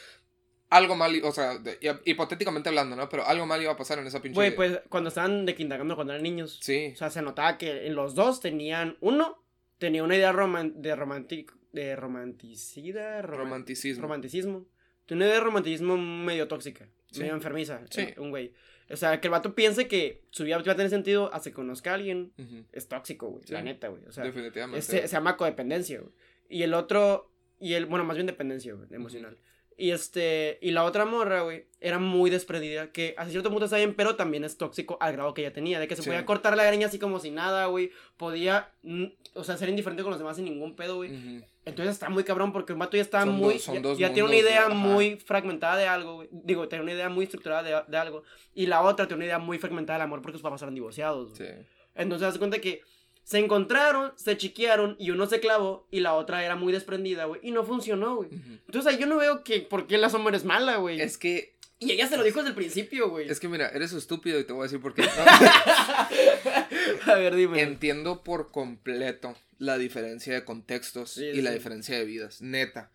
Algo mal, o sea, de- hi- hipotéticamente hablando, ¿no? Pero algo mal iba a pasar en esa pinche. Güey, pues cuando estaban de quindagando cuando eran niños, Sí. o sea, se notaba que los dos tenían, uno, tenía una idea roman de romantic, de romanticida, roman- Romanticismo. romanticismo. Tiene una idea de romanticismo medio tóxica, Sí. medio enfermiza, Sí. eh, un güey. O sea, que el vato piense que su vida va a tener sentido hasta que conozca a alguien, Ujú, es tóxico, güey, Sí. la neta, güey. O sea, Definitivamente. es- se, se llama codependencia, güey. Y el otro, y el, bueno, más bien dependencia, güey, emocional. Y este, y la otra morra, güey, era muy desprendida, que a cierto punto está bien, pero también es tóxico al grado que ella tenía, de que se Sí. podía cortar la greña así como si nada, güey, podía, mm, o sea, ser indiferente con los demás sin ningún pedo, güey. Entonces está muy cabrón porque el vato ya está Son muy, dos- ya, tiene una idea ajá. muy fragmentada de algo, güey. Digo, tiene una idea muy estructurada de, de algo. Y la otra tiene una idea muy fragmentada del amor porque sus papás eran divorciados, güey. Sí. Entonces, haz de cuenta que se encontraron, se chiquearon y uno se clavó y la otra era muy desprendida, güey. Y no funcionó, güey. Ujú. Entonces, ahí yo no veo que por qué la sombra es mala, güey. Es que, Y ella se lo dijo desde el principio, güey. es que mira, eres estúpido y te voy a decir por qué. A ver, dime. Entiendo por completo la diferencia de contextos Sí, y la diferencia de vidas, neta.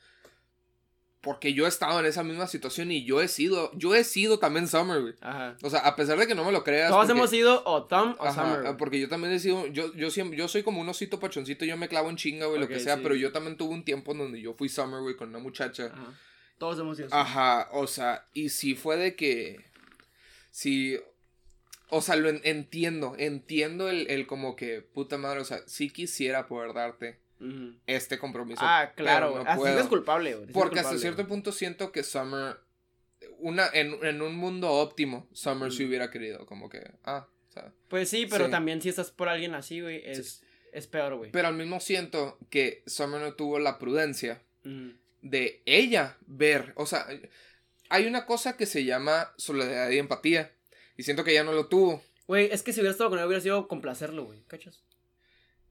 Porque yo he estado en esa misma situación y yo he sido, yo he sido también Summer, güey. Ajá. O sea, a pesar de que no me lo creas. Todos porque- hemos sido o Tom o Ajá, Summer. güey. porque yo también he sido, yo, yo siempre, yo soy como un osito pachoncito, yo me clavo en chinga, güey, lo que sea, sí. pero yo también tuve un tiempo en donde yo fui Summer, güey, con una muchacha. Ajá. Todos hemos sido. Ajá, o sea, y si fue de que, si, o sea, lo en- entiendo, entiendo el, el como que, puta madre, o sea, sí quisiera poder darte Este compromiso. Ah, claro, no Así puedo. es culpable, güey. Sí Porque es hasta cierto punto siento que Summer, una, en, en un mundo óptimo, Summer sí Mm. hubiera querido, como que, ah, o sea. Pues sí, pero Sí. también si estás por alguien así, güey, es, es peor, güey. Pero al mismo siento que Summer no tuvo la prudencia de ella ver, o sea, hay una cosa que se llama soledad y empatía, y siento que ella no lo tuvo. Güey, es que si hubiera estado con él hubiera sido complacerlo, güey. ¿Cachas?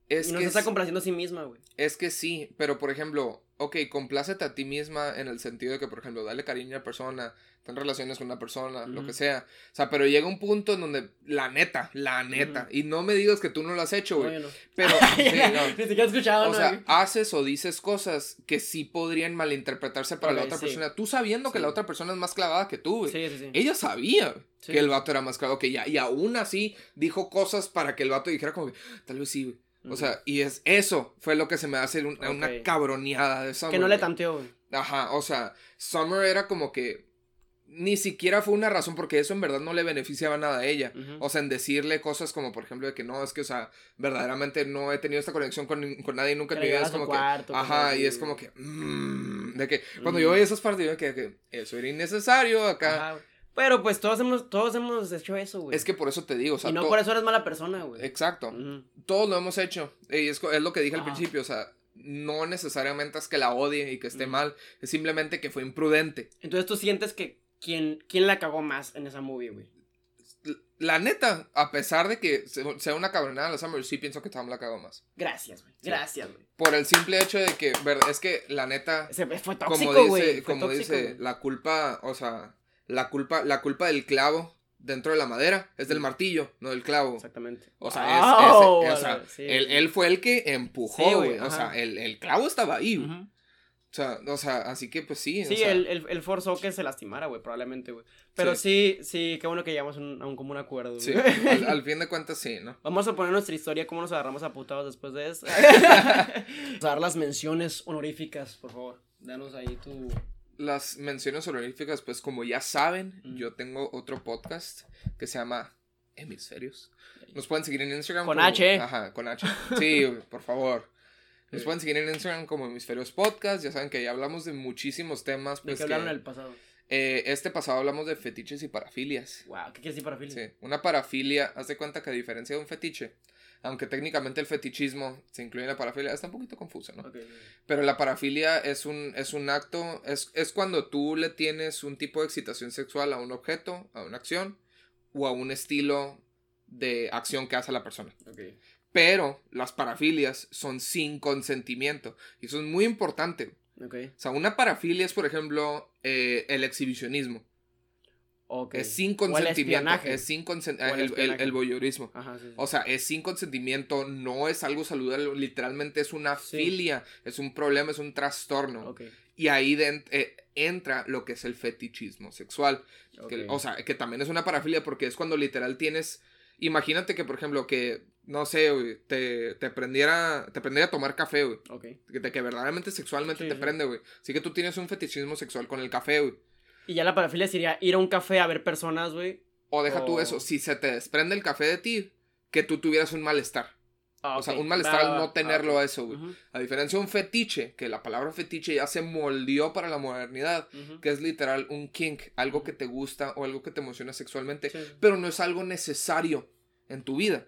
Es y no que, se está es, complaciendo a sí misma, güey. es que sí, pero por ejemplo, ok, complácete a ti misma en el sentido de que, por ejemplo, dale cariño a la persona, ten relaciones con una persona, lo que sea. O sea, pero llega un punto en donde, la neta, la neta, y no me digas que tú no lo has hecho, No, güey, yo no. pero, sí, no. Ni siquiera escuchado, O ¿no, sea, güey? haces o dices cosas que sí podrían malinterpretarse para la otra sí. persona. Tú sabiendo que la otra persona es más clavada que tú, güey. Sí, sí, sí. Ella sabía que el vato era más clavado que ella. Y aún así dijo cosas para que el vato dijera como que, tal vez sí, güey. O sea, y es eso fue lo que se me hace un- una Ok. cabroneada de Summer. que no le tanteó, güey. Ajá, o sea, Summer era como que ni siquiera fue una razón porque eso en verdad no le beneficiaba nada a ella. O sea, en decirle cosas como, por ejemplo, de que no, es que, o sea, verdaderamente no he tenido esta conexión con, con nadie nunca en mi vida. Es como que, cuarto, ajá, y es como que, mm, de que cuando Mm. yo veía esas partes, yo que, que eso era innecesario acá. Ajá. Pero pues todos hemos, todos hemos hecho eso, güey. Es que por eso te digo, o sea, y no por eso eres mala persona, güey. Exacto. Todos lo hemos hecho. Y es, es lo que dije al Ajá. principio, o sea, no necesariamente es que la odie y que esté mal, es simplemente que fue imprudente. Entonces tú sientes que quién, quién la cagó más en esa movie, güey. La neta, a pesar de que se- sea una cabronada la Summer, sí pienso que Tom la cagó más. Gracias, güey. Gracias, güey. Por el simple hecho de que, es que la neta, Ese- Fue como tóxico, dice, güey. Fue como tóxico, dice, la culpa, o sea, la culpa, la culpa del clavo dentro de la madera es del Mm. martillo, no del clavo. Exactamente. O sea, es, ¡Au! ese- o sea, Ah, Sí. él, él fue el que empujó, güey. o sea, el, el clavo estaba ahí. O sea, o sea, así que pues sí. o Sí, sea, él, él, él forzó que se lastimara, güey, probablemente, güey. Pero sí. sí, qué bueno que llegamos a un, a un común acuerdo, güey. Sí, al, al fin de cuentas sí, ¿no? Vamos a poner nuestra historia, cómo nos agarramos a putados después de eso. Vamos a dar las menciones honoríficas, por favor. Danos ahí tu... Las menciones honoríficas, pues como ya saben, Mm. yo tengo otro podcast que se llama Hemisferios. Nos pueden seguir en Instagram. Con como- H. Ajá, con H. Sí, por favor. Nos Sí. pueden seguir en Instagram como Hemisferios Podcast. Ya saben que ya hablamos de muchísimos temas. ¿De Pues qué hablaron que, en el pasado? eh, este pasado hablamos de fetiches y parafilias. Wow, ¿qué quieres decir para Philly? Sí, una parafilia, haz de cuenta que a diferencia de un fetiche, aunque técnicamente el fetichismo se incluye en la parafilia, está un poquito confuso, ¿no? Pero la parafilia es un, es un acto, es, es cuando tú le tienes un tipo de excitación sexual a un objeto, a una acción o a un estilo de acción que hace la persona. Ok. Pero las parafilias son sin consentimiento y eso es muy importante. Ok. O sea, una parafilia es, por ejemplo, eh, el exhibicionismo. Es sin el consentimiento. espionaje. Es sin consen- el el, el, espionaje. el voyeurismo. Ajá, sí, sí. O sea, es sin consentimiento, no es algo saludable, literalmente es una Sí. filia, es un problema, es un trastorno. Ok. Y ahí eh, entra lo que es el fetichismo sexual. que- o sea, que también es una parafilia porque es cuando literal tienes... Imagínate que, por ejemplo, que, no sé, güey, te, te prendiera, te prendiera a tomar café, güey. Ok. De que verdaderamente sexualmente Sí, te sí. prende, güey. Así que tú tienes un fetichismo sexual con el café, güey. Y ya la parafilia sería ir a un café a ver personas, güey. O deja tú O- eso, si se te desprende el café de ti, que tú tuvieras un malestar. Ah, O sea, un malestar al va, no tenerlo Ah, a eso, güey. A diferencia de un fetiche, que la palabra fetiche ya se moldeó para la modernidad, que es literal un kink, algo que te gusta o algo que te emociona sexualmente, Sí. pero no es algo necesario en tu vida.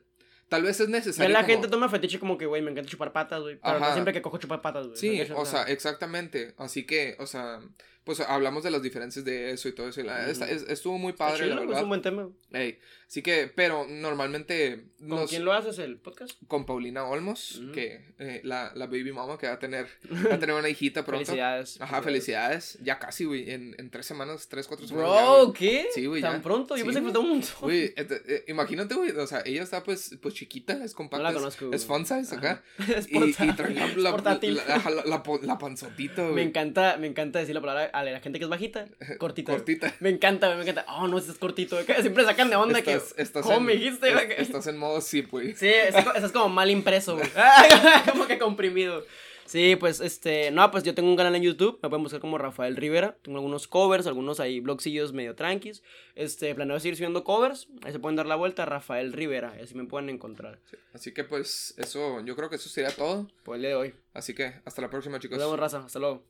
Tal vez es necesario. la como- gente toma fetiche como que, güey, me encanta chupar patas, güey. Pero Ajá. no siempre que cojo chupar patas, güey. Sí, o sea, exactamente. Así que, o sea, pues hablamos de las diferencias de eso y todo eso. y la- está- es- estuvo muy padre, chido, la es verdad. un buen tema. Ey, así que, pero normalmente ¿Con nos- quién lo haces el podcast? con Paulina Olmos, que eh, la, la baby mama que va a tener, va a tener una hijita pronto. Felicidades. Ajá, felicidades. Ya casi, güey, en, en tres semanas, tres, cuatro semanas. ya, Bro, güey. ¿qué? Sí, güey, ¿Tan ya. pronto? Yo Sí, pensé que faltaba un montón. Güey, eh, imagínate, güey, o sea, ella está pues, pues chiquita, es compacta, No la es- conozco, es, fun size acá. es Y, y trae la, es la, la, panzotita, Me güey. encanta, me encanta decir la palabra a la gente que es bajita, cortita. Cortita. Me encanta, me encanta. Oh, no, estás cortito. Siempre sacan de onda Estás, que. estás ¿Cómo en, me dijiste, es-? Estás en modo zip, güey. Sí, eso es como mal impreso, güey. como que comprimido. Sí, pues este, no, pues yo tengo un canal en YouTube, me pueden buscar como Rafael Rivera, tengo algunos covers, algunos ahí blogcillos medio tranquis, este, planeo seguir subiendo covers, ahí se pueden dar la vuelta, Rafael Rivera, y así me pueden encontrar, Así que pues eso, yo creo que eso sería todo. por el día de hoy. Así que hasta la próxima, chicos. Nos vemos, raza, hasta luego.